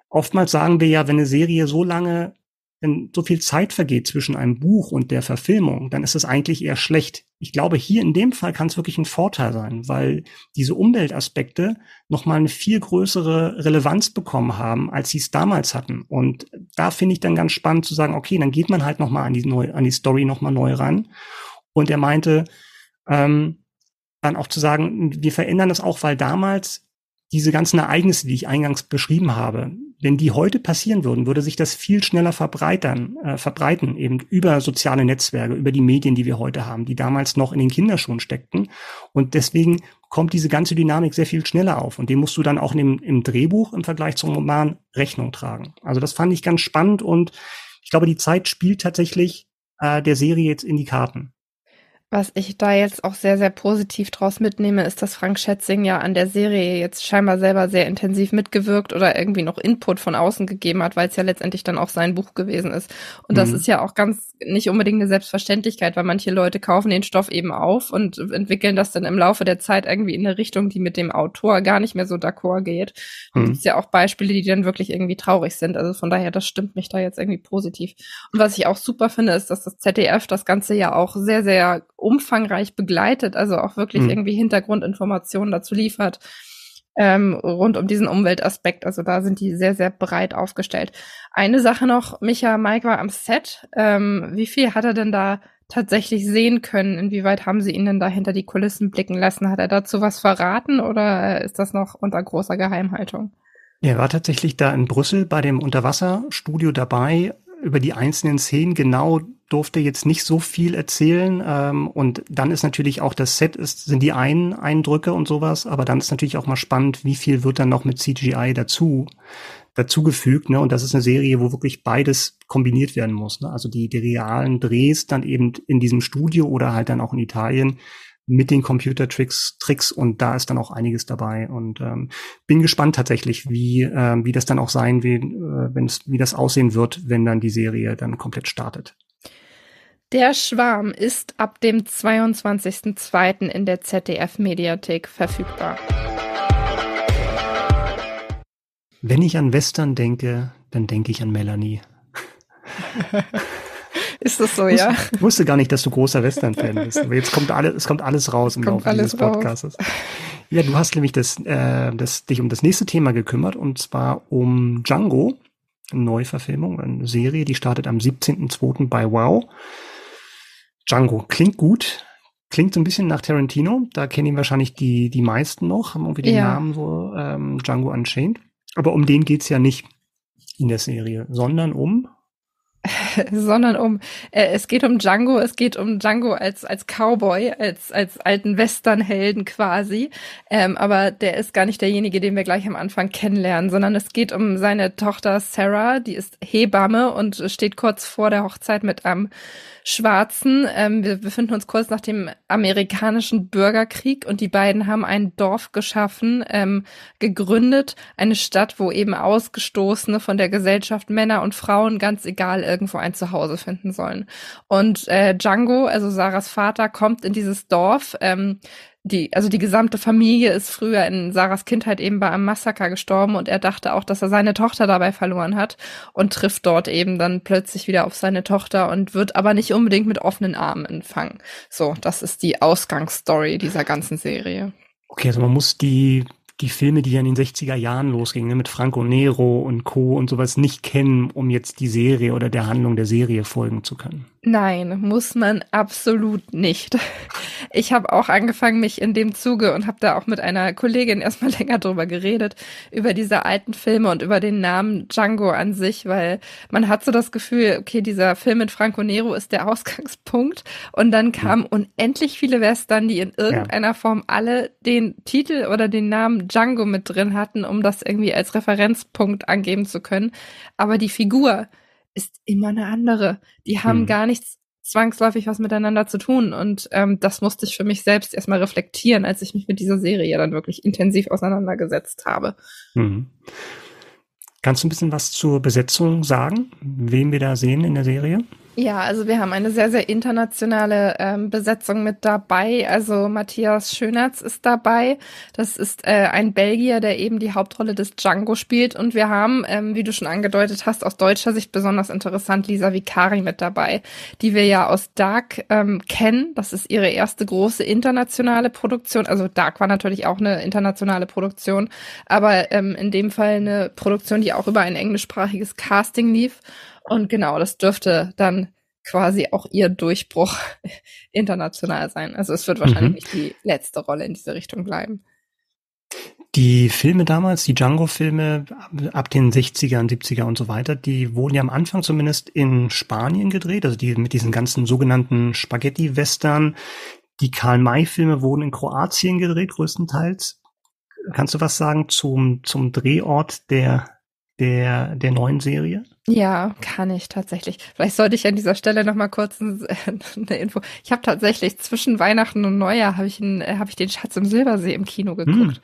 oftmals sagen wir ja, wenn eine Serie so lange wenn so viel Zeit vergeht zwischen einem Buch und der Verfilmung, dann ist es eigentlich eher schlecht. Ich glaube, hier in dem Fall kann es wirklich ein Vorteil sein, weil diese Umweltaspekte nochmal eine viel größere Relevanz bekommen haben, als sie es damals hatten. Und da finde ich dann ganz spannend zu sagen, okay, dann geht man halt nochmal an die, neu, an die Story nochmal neu ran. Und er meinte, ähm, dann auch zu sagen, wir verändern das auch, weil damals diese ganzen Ereignisse, die ich eingangs beschrieben habe, wenn die heute passieren würden, würde sich das viel schneller verbreitern, äh, verbreiten, eben über soziale Netzwerke, über die Medien, die wir heute haben, die damals noch in den Kinderschuhen steckten. Und deswegen kommt diese ganze Dynamik sehr viel schneller auf. Und dem musst du dann auch im, im Drehbuch im Vergleich zum Roman Rechnung tragen. Also das fand ich ganz spannend und ich glaube, die Zeit spielt tatsächlich äh, der Serie jetzt in die Karten. Was ich da jetzt auch sehr, sehr positiv draus mitnehme, ist, dass Frank Schätzing ja an der Serie jetzt scheinbar selber sehr intensiv mitgewirkt oder irgendwie noch Input von außen gegeben hat, weil es ja letztendlich dann auch sein Buch gewesen ist. Und mhm. das ist ja auch ganz nicht unbedingt eine Selbstverständlichkeit, weil manche Leute kaufen den Stoff eben auf und entwickeln das dann im Laufe der Zeit irgendwie in eine Richtung, die mit dem Autor gar nicht mehr so d'accord geht. Und mhm. es ja auch Beispiele, die dann wirklich irgendwie traurig sind. Also von daher, das stimmt mich da jetzt irgendwie positiv. Und was ich auch super finde, ist, dass das ZDF das Ganze ja auch sehr, sehr umfangreich begleitet, also auch wirklich mhm. irgendwie Hintergrundinformationen dazu liefert. Ähm, rund um diesen Umweltaspekt. Also da sind die sehr, sehr breit aufgestellt. Eine Sache noch, Micha Mike war am Set. Ähm, wie viel hat er denn da tatsächlich sehen können? Inwieweit haben sie ihn denn da hinter die Kulissen blicken lassen? Hat er dazu was verraten oder ist das noch unter großer Geheimhaltung? Er war tatsächlich da in Brüssel bei dem Unterwasserstudio dabei. Über die einzelnen Szenen genau durfte jetzt nicht so viel erzählen. Ähm, und dann ist natürlich auch das Set, ist, sind die einen Eindrücke und sowas, aber dann ist natürlich auch mal spannend, wie viel wird dann noch mit CGI dazu dazugefügt, ne? Und das ist eine Serie, wo wirklich beides kombiniert werden muss. Ne? Also die, die realen Drehs dann eben in diesem Studio oder halt dann auch in Italien mit den Computertricks, Tricks und da ist dann auch einiges dabei und ähm, bin gespannt tatsächlich, wie ähm, wie das dann auch sein wird, äh, wenn es wie das aussehen wird, wenn dann die Serie dann komplett startet. Der Schwarm ist ab dem 22.02. in der ZDF-Mediathek verfügbar. Wenn ich an Western denke, dann denke ich an Melanie. Ist das so, ja? Ich wusste gar nicht, dass du großer Western-Fan bist. Aber jetzt kommt alles, es kommt alles raus im Laufe dieses Podcasts. Ja, du hast nämlich das, äh, das, dich um das nächste Thema gekümmert und zwar um Django, eine Neuverfilmung, eine Serie, die startet am 17.02. bei Wow. Django klingt gut. Klingt so ein bisschen nach Tarantino. Da kennen ihn wahrscheinlich die, die meisten noch, haben irgendwie den ja. Namen so ähm, Django Unchained. Aber um den geht's ja nicht in der Serie, sondern um sondern um äh, es geht um Django, es geht um Django als als Cowboy, als als alten Westernhelden quasi, ähm, aber der ist gar nicht derjenige, den wir gleich am Anfang kennenlernen, sondern es geht um seine Tochter Sarah, die ist Hebamme und steht kurz vor der Hochzeit mit einem Schwarzen. Ähm, wir befinden uns kurz nach dem amerikanischen Bürgerkrieg und die beiden haben ein Dorf geschaffen, ähm, gegründet, eine Stadt, wo eben Ausgestoßene von der Gesellschaft, Männer und Frauen, ganz egal, irgendwo ein Zuhause finden sollen. Und äh, Django, also Sarahs Vater, kommt in dieses Dorf, ähm, die, also die gesamte Familie ist früher in Sarahs Kindheit eben bei einem Massaker gestorben und er dachte auch, dass er seine Tochter dabei verloren hat und trifft dort eben dann plötzlich wieder auf seine Tochter und wird aber nicht unbedingt mit offenen Armen empfangen. So, das ist die Ausgangsstory dieser ganzen Serie. Okay, also man muss die die Filme, die ja in den 60er Jahren losgingen, ne, mit Franco Nero und Co. und sowas nicht kennen, um jetzt die Serie oder der Handlung der Serie folgen zu können. Nein, muss man absolut nicht. Ich habe auch angefangen, mich in dem Zuge und habe da auch mit einer Kollegin erstmal länger drüber geredet, über diese alten Filme und über den Namen Django an sich, weil man hat so das Gefühl, okay, dieser Film mit Franco Nero ist der Ausgangspunkt und dann kamen unendlich viele Western, die in irgendeiner. Form alle den Titel oder den Namen Django mit drin hatten, um das irgendwie als Referenzpunkt angeben zu können. Aber die Figur, ist immer eine andere. Die haben hm. gar nichts zwangsläufig was miteinander zu tun. Und ähm, das musste ich für mich selbst erstmal reflektieren, als ich mich mit dieser Serie dann wirklich intensiv auseinandergesetzt habe. Mhm. Kannst du ein bisschen was zur Besetzung sagen, wen wir da sehen in der Serie? Ja, also wir haben eine sehr, sehr internationale ähm, Besetzung mit dabei. Also Matthias Schönertz ist dabei. Das ist äh, ein Belgier, der eben die Hauptrolle des Django spielt. Und wir haben, ähm, wie du schon angedeutet hast, aus deutscher Sicht besonders interessant Lisa Vicari mit dabei, die wir ja aus Dark ähm, kennen. Das ist ihre erste große internationale Produktion. Also Dark war natürlich auch eine internationale Produktion, aber ähm, in dem Fall eine Produktion, die auch über ein englischsprachiges Casting lief. Und genau, das dürfte dann quasi auch ihr Durchbruch international sein. Also es wird wahrscheinlich mhm. nicht die letzte Rolle in diese Richtung bleiben. Die Filme damals, die Django-Filme ab den 60ern, 70er und so weiter, die wurden ja am Anfang zumindest in Spanien gedreht, also die mit diesen ganzen sogenannten Spaghetti-Western. Die Karl-May-Filme wurden in Kroatien gedreht, größtenteils. Kannst du was sagen zum, zum Drehort der, der, der neuen Serie? Ja, kann ich tatsächlich. Vielleicht sollte ich an dieser Stelle noch mal kurz eine Info. Ich habe tatsächlich zwischen Weihnachten und Neujahr habe ich, einen, hab ich den Schatz im Silbersee im Kino geguckt. Hm.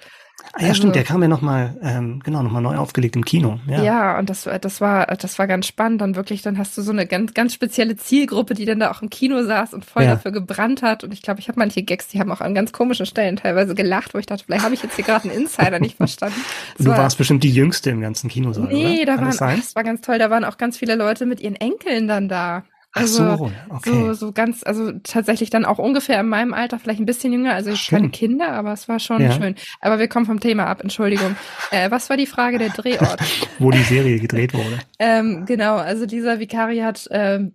Ah, ja, also, stimmt, der kam ja nochmal, ähm, genau, nochmal neu aufgelegt im Kino. Ja, ja und das, das war, das war ganz spannend. Dann wirklich, dann hast du so eine ganz, ganz spezielle Zielgruppe, die dann da auch im Kino saß und voll ja. dafür gebrannt hat. Und ich glaube, ich habe manche Gags, die haben auch an ganz komischen Stellen teilweise gelacht, wo ich dachte, vielleicht habe ich jetzt hier gerade einen Insider nicht verstanden. du war, warst bestimmt die Jüngste im ganzen Kinosaal, Nee, oder? da waren, ach, das war ganz toll. Da waren auch ganz viele Leute mit ihren Enkeln dann da. Also, Ach so, okay. so, so ganz, also tatsächlich dann auch ungefähr in meinem Alter, vielleicht ein bisschen jünger, also ich keine Kinder, aber es war schon ja. schön. Aber wir kommen vom Thema ab, Entschuldigung. Äh, was war die Frage der Drehort? Wo die Serie gedreht wurde. ähm, genau, also dieser Vikari hat ähm,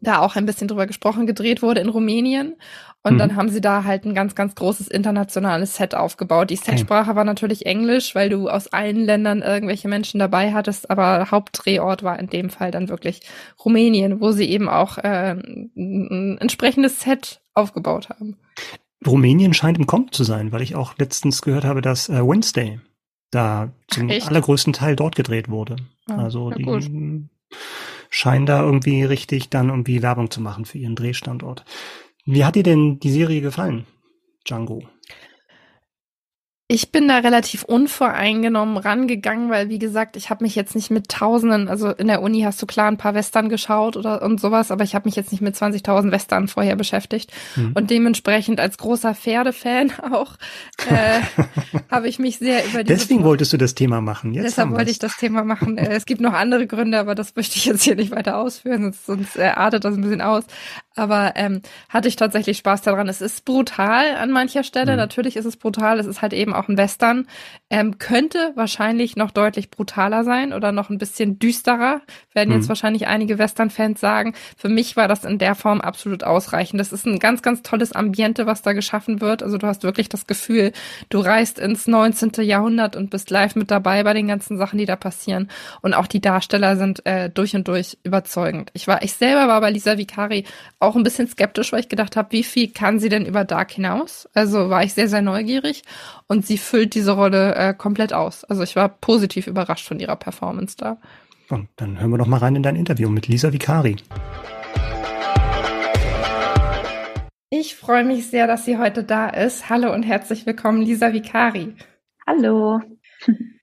da auch ein bisschen drüber gesprochen, gedreht wurde in Rumänien. Und mhm. dann haben sie da halt ein ganz, ganz großes internationales Set aufgebaut. Die Setsprache war natürlich Englisch, weil du aus allen Ländern irgendwelche Menschen dabei hattest, aber Hauptdrehort war in dem Fall dann wirklich Rumänien, wo sie eben auch äh, ein entsprechendes Set aufgebaut haben. Rumänien scheint im Kommen zu sein, weil ich auch letztens gehört habe, dass äh, Wednesday da zum Echt? allergrößten Teil dort gedreht wurde. Ja, also die gut. Scheinen da irgendwie richtig dann irgendwie Werbung zu machen für ihren Drehstandort. Wie hat dir denn die Serie gefallen, Django? Ich bin da relativ unvoreingenommen rangegangen, weil wie gesagt, ich habe mich jetzt nicht mit Tausenden, also in der Uni hast du klar ein paar Western geschaut oder und sowas, aber ich habe mich jetzt nicht mit 20.000 Western vorher beschäftigt hm. und dementsprechend als großer Pferdefan auch äh, habe ich mich sehr über diese Deswegen wolltest du das Thema machen. Jetzt Deshalb wollte ich das Thema machen. Äh, es gibt noch andere Gründe, aber das möchte ich jetzt hier nicht weiter ausführen, sonst, sonst äh, artet das ein bisschen aus. Aber ähm, hatte ich tatsächlich Spaß daran. Es ist brutal an mancher Stelle. Hm. Natürlich ist es brutal. Es ist halt eben auch ein Western. Ähm, könnte wahrscheinlich noch deutlich brutaler sein oder noch ein bisschen düsterer, werden jetzt mhm. wahrscheinlich einige Western-Fans sagen. Für mich war das in der Form absolut ausreichend. Das ist ein ganz, ganz tolles Ambiente, was da geschaffen wird. Also du hast wirklich das Gefühl, du reist ins 19. Jahrhundert und bist live mit dabei bei den ganzen Sachen, die da passieren. Und auch die Darsteller sind äh, durch und durch überzeugend. Ich war, ich selber war bei Lisa Vicari auch ein bisschen skeptisch, weil ich gedacht habe, wie viel kann sie denn über Dark hinaus? Also war ich sehr, sehr neugierig und sie füllt diese Rolle äh, komplett aus. Also ich war positiv überrascht von ihrer Performance da. Und dann hören wir doch mal rein in dein Interview mit Lisa Vicari. Ich freue mich sehr, dass sie heute da ist. Hallo und herzlich willkommen, Lisa Vicari. Hallo.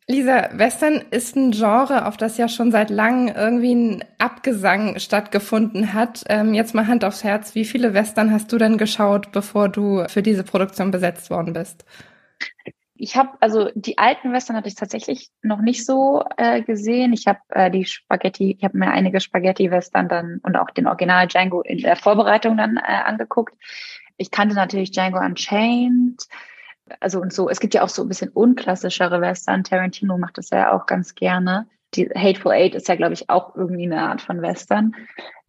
Lisa, Western ist ein Genre, auf das ja schon seit langem irgendwie ein Abgesang stattgefunden hat. Ähm, jetzt mal Hand aufs Herz, wie viele Western hast du denn geschaut, bevor du für diese Produktion besetzt worden bist? Ich habe also die alten Western hatte ich tatsächlich noch nicht so äh, gesehen. Ich habe äh, die Spaghetti, ich habe mir einige Spaghetti-Western dann und auch den Original Django in der Vorbereitung dann äh, angeguckt. Ich kannte natürlich Django Unchained. Also und so, es gibt ja auch so ein bisschen unklassischere Western. Tarantino macht das ja auch ganz gerne die Hateful Eight ist ja, glaube ich, auch irgendwie eine Art von Western.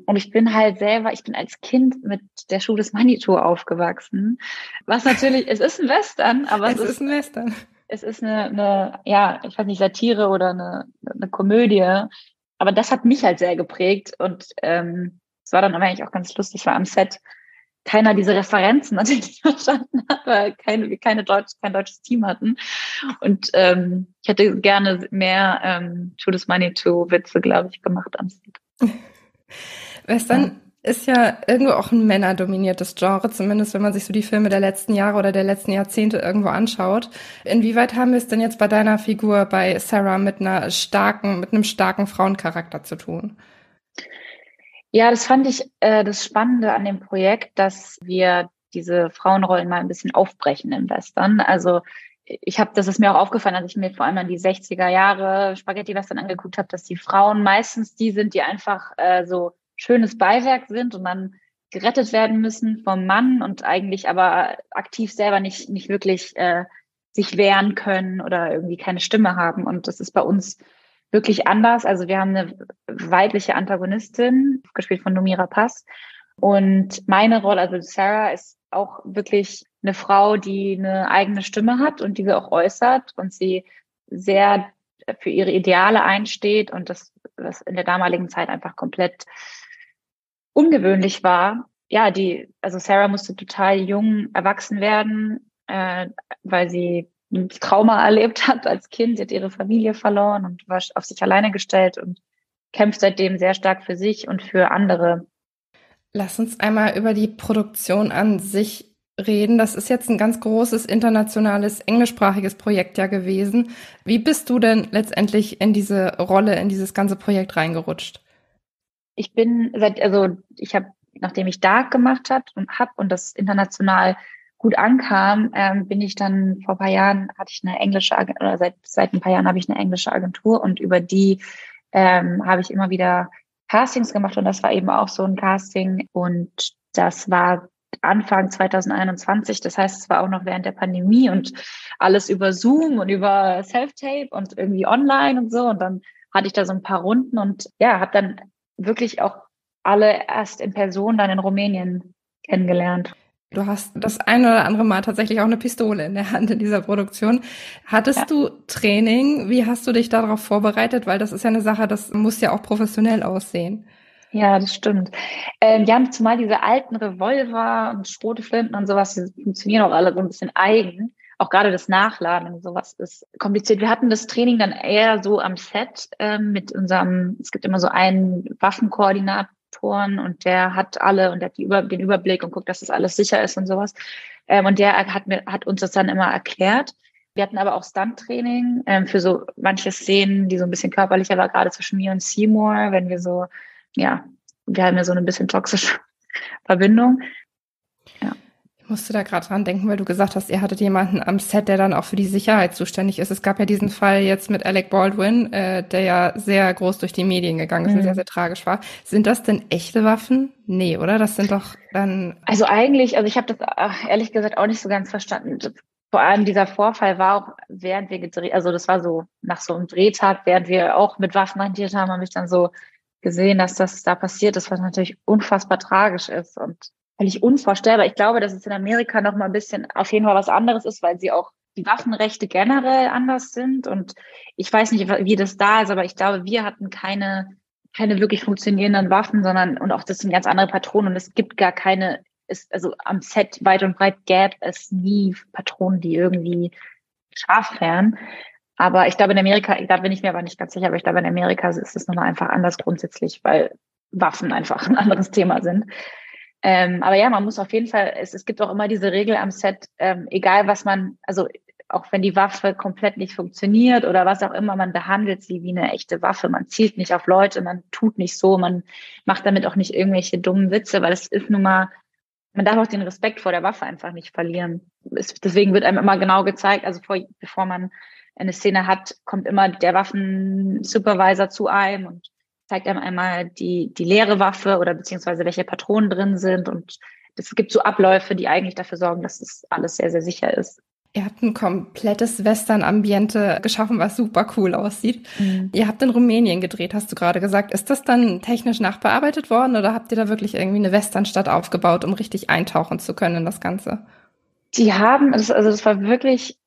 Und ich bin halt selber, ich bin als Kind mit der Schuh des Manitou aufgewachsen. Was natürlich, es ist ein Western, aber es, es ist ein Western. Es ist eine, eine, ja, ich weiß nicht, Satire oder eine, eine Komödie. Aber das hat mich halt sehr geprägt und ähm, es war dann aber eigentlich auch ganz lustig, weil am Set keiner diese Referenzen natürlich verstanden hat, weil keine, wir keine Deutsch, kein deutsches Team hatten. Und ähm, ich hätte gerne mehr ähm, Judas Manitou-Witze, glaube ich, gemacht am Set. Western ja. ist ja irgendwo auch ein männerdominiertes Genre, zumindest wenn man sich so die Filme der letzten Jahre oder der letzten Jahrzehnte irgendwo anschaut. Inwieweit haben wir es denn jetzt bei deiner Figur, bei Sarah, mit einer starken, mit einem starken Frauencharakter zu tun? Ja, das fand ich äh, das Spannende an dem Projekt, dass wir diese Frauenrollen mal ein bisschen aufbrechen im Western. Also ich habe, das ist mir auch aufgefallen, als ich mir vor allem an die 60er Jahre Spaghetti-Western angeguckt habe, dass die Frauen meistens die sind, die einfach äh, so schönes Beiwerk sind und dann gerettet werden müssen vom Mann und eigentlich aber aktiv selber nicht, nicht wirklich äh, sich wehren können oder irgendwie keine Stimme haben. Und das ist bei uns wirklich anders. Also wir haben eine weibliche Antagonistin, gespielt von Numira Pass. Und meine Rolle, also Sarah, ist auch wirklich eine Frau, die eine eigene Stimme hat und diese auch äußert und sie sehr für ihre Ideale einsteht und das, was in der damaligen Zeit einfach komplett ungewöhnlich war. Ja, die, also Sarah musste total jung erwachsen werden, äh, weil sie ein Trauma erlebt hat als Kind. Sie hat ihre Familie verloren und war auf sich alleine gestellt und kämpft seitdem sehr stark für sich und für andere. Lass uns einmal über die Produktion an sich reden. Das ist jetzt ein ganz großes internationales englischsprachiges Projekt ja gewesen. Wie bist du denn letztendlich in diese Rolle, in dieses ganze Projekt reingerutscht? Ich bin seit, also ich habe, nachdem ich Dark gemacht hat und hab und das international gut ankam, ähm, bin ich dann vor paar Jahren hatte ich eine englische oder seit seit ein paar Jahren habe ich eine englische Agentur und über die ähm, habe ich immer wieder Castings gemacht und das war eben auch so ein Casting und das war Anfang 2021. Das heißt, es war auch noch während der Pandemie und alles über Zoom und über Self-Tape und irgendwie online und so. Und dann hatte ich da so ein paar Runden und ja, habe dann wirklich auch alle erst in Person dann in Rumänien kennengelernt. Du hast das ein oder andere Mal tatsächlich auch eine Pistole in der Hand in dieser Produktion. Hattest ja. du Training? Wie hast du dich darauf vorbereitet? Weil das ist ja eine Sache, das muss ja auch professionell aussehen. Ja, das stimmt. Ähm, wir haben zumal diese alten Revolver und Schroteflinten und sowas, die funktionieren auch alle so ein bisschen eigen. Auch gerade das Nachladen und sowas ist kompliziert. Wir hatten das Training dann eher so am Set ähm, mit unserem, es gibt immer so einen Waffenkoordinatoren und der hat alle und der hat Über, den Überblick und guckt, dass das alles sicher ist und sowas. Ähm, und der hat, mir, hat uns das dann immer erklärt. Wir hatten aber auch Stunt-Training ähm, für so manche Szenen, die so ein bisschen körperlicher war, gerade zwischen mir und Seymour, wenn wir so ja, wir haben ja so eine bisschen toxische Verbindung. Ja. Ich musste da gerade dran denken, weil du gesagt hast, ihr hattet jemanden am Set, der dann auch für die Sicherheit zuständig ist. Es gab ja diesen Fall jetzt mit Alec Baldwin, äh, der ja sehr groß durch die Medien gegangen ist mhm. und sehr, sehr tragisch war. Sind das denn echte Waffen? Nee, oder? Das sind doch dann. Also eigentlich, also ich habe das ehrlich gesagt auch nicht so ganz verstanden. Vor allem dieser Vorfall war auch, während wir gedreht, also das war so nach so einem Drehtag, während wir auch mit Waffen hantiert haben, habe ich dann so gesehen, dass das da passiert ist, was natürlich unfassbar tragisch ist und völlig unvorstellbar. Ich glaube, dass es in Amerika noch mal ein bisschen auf jeden Fall was anderes ist, weil sie auch die Waffenrechte generell anders sind. Und ich weiß nicht, wie das da ist, aber ich glaube, wir hatten keine, keine wirklich funktionierenden Waffen, sondern, und auch das sind ganz andere Patronen und es gibt gar keine, ist, also am Set weit und breit gäbe es nie Patronen, die irgendwie scharf wären. Aber ich glaube, in Amerika, da bin ich mir aber nicht ganz sicher, aber ich glaube, in Amerika ist es nochmal einfach anders grundsätzlich, weil Waffen einfach ein anderes Thema sind. Ähm, aber ja, man muss auf jeden Fall, es, es gibt auch immer diese Regel am Set, ähm, egal was man, also auch wenn die Waffe komplett nicht funktioniert oder was auch immer, man behandelt sie wie eine echte Waffe. Man zielt nicht auf Leute, man tut nicht so, man macht damit auch nicht irgendwelche dummen Witze, weil es ist nun mal, man darf auch den Respekt vor der Waffe einfach nicht verlieren. Es, deswegen wird einem immer genau gezeigt, also vor, bevor man eine Szene hat, kommt immer der Waffensupervisor zu einem und zeigt einem einmal die, die leere Waffe oder beziehungsweise welche Patronen drin sind. Und es gibt so Abläufe, die eigentlich dafür sorgen, dass das alles sehr, sehr sicher ist. Ihr habt ein komplettes Western-Ambiente geschaffen, was super cool aussieht. Mhm. Ihr habt in Rumänien gedreht, hast du gerade gesagt. Ist das dann technisch nachbearbeitet worden oder habt ihr da wirklich irgendwie eine Westernstadt aufgebaut, um richtig eintauchen zu können in das Ganze? Die haben, also das war wirklich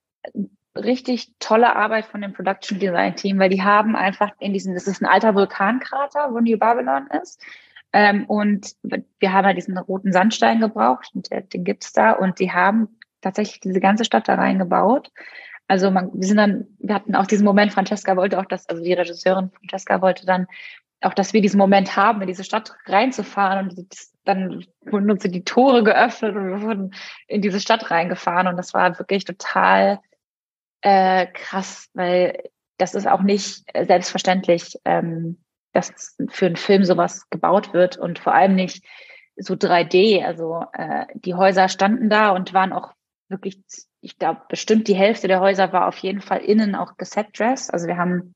richtig tolle Arbeit von dem Production Design Team, weil die haben einfach in diesem, das ist ein alter Vulkankrater, wo New Babylon ist. Ähm, und wir haben halt diesen roten Sandstein gebraucht und der, den gibt's da und die haben tatsächlich diese ganze Stadt da reingebaut. Also man, wir sind dann, wir hatten auch diesen Moment, Francesca wollte auch das, also die Regisseurin Francesca wollte dann auch, dass wir diesen Moment haben, in diese Stadt reinzufahren und dann wurden uns die Tore geöffnet und wir wurden in diese Stadt reingefahren und das war wirklich total äh, krass, weil das ist auch nicht selbstverständlich, ähm, dass für einen Film sowas gebaut wird und vor allem nicht so 3D. Also äh, die Häuser standen da und waren auch wirklich, ich glaube, bestimmt die Hälfte der Häuser war auf jeden Fall innen auch gesetdressed. Also wir haben,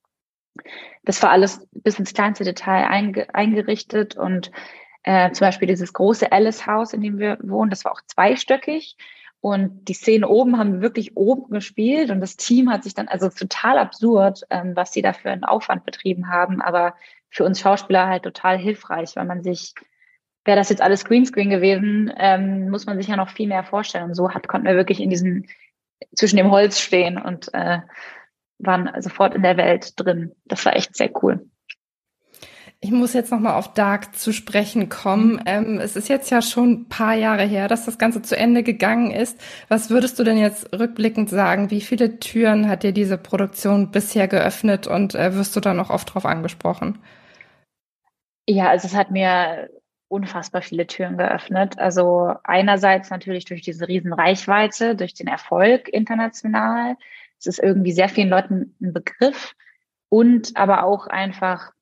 das war alles bis ins kleinste Detail einge eingerichtet und äh, zum Beispiel dieses große Alice Haus, in dem wir wohnen, das war auch zweistöckig. Und die Szenen oben haben wirklich oben gespielt und das Team hat sich dann, also total absurd, ähm, was sie da für einen Aufwand betrieben haben, aber für uns Schauspieler halt total hilfreich, weil man sich, wäre das jetzt alles Greenscreen gewesen, ähm, muss man sich ja noch viel mehr vorstellen. Und so hat, konnten wir wirklich in diesem, zwischen dem Holz stehen und äh, waren sofort in der Welt drin. Das war echt sehr cool. Ich muss jetzt nochmal auf Dark zu sprechen kommen. Mhm. Ähm, es ist jetzt ja schon ein paar Jahre her, dass das Ganze zu Ende gegangen ist. Was würdest du denn jetzt rückblickend sagen? Wie viele Türen hat dir diese Produktion bisher geöffnet und äh, wirst du da noch oft drauf angesprochen? Ja, also es hat mir unfassbar viele Türen geöffnet. Also einerseits natürlich durch diese riesen Reichweite, durch den Erfolg international. Es ist irgendwie sehr vielen Leuten ein Begriff und aber auch einfach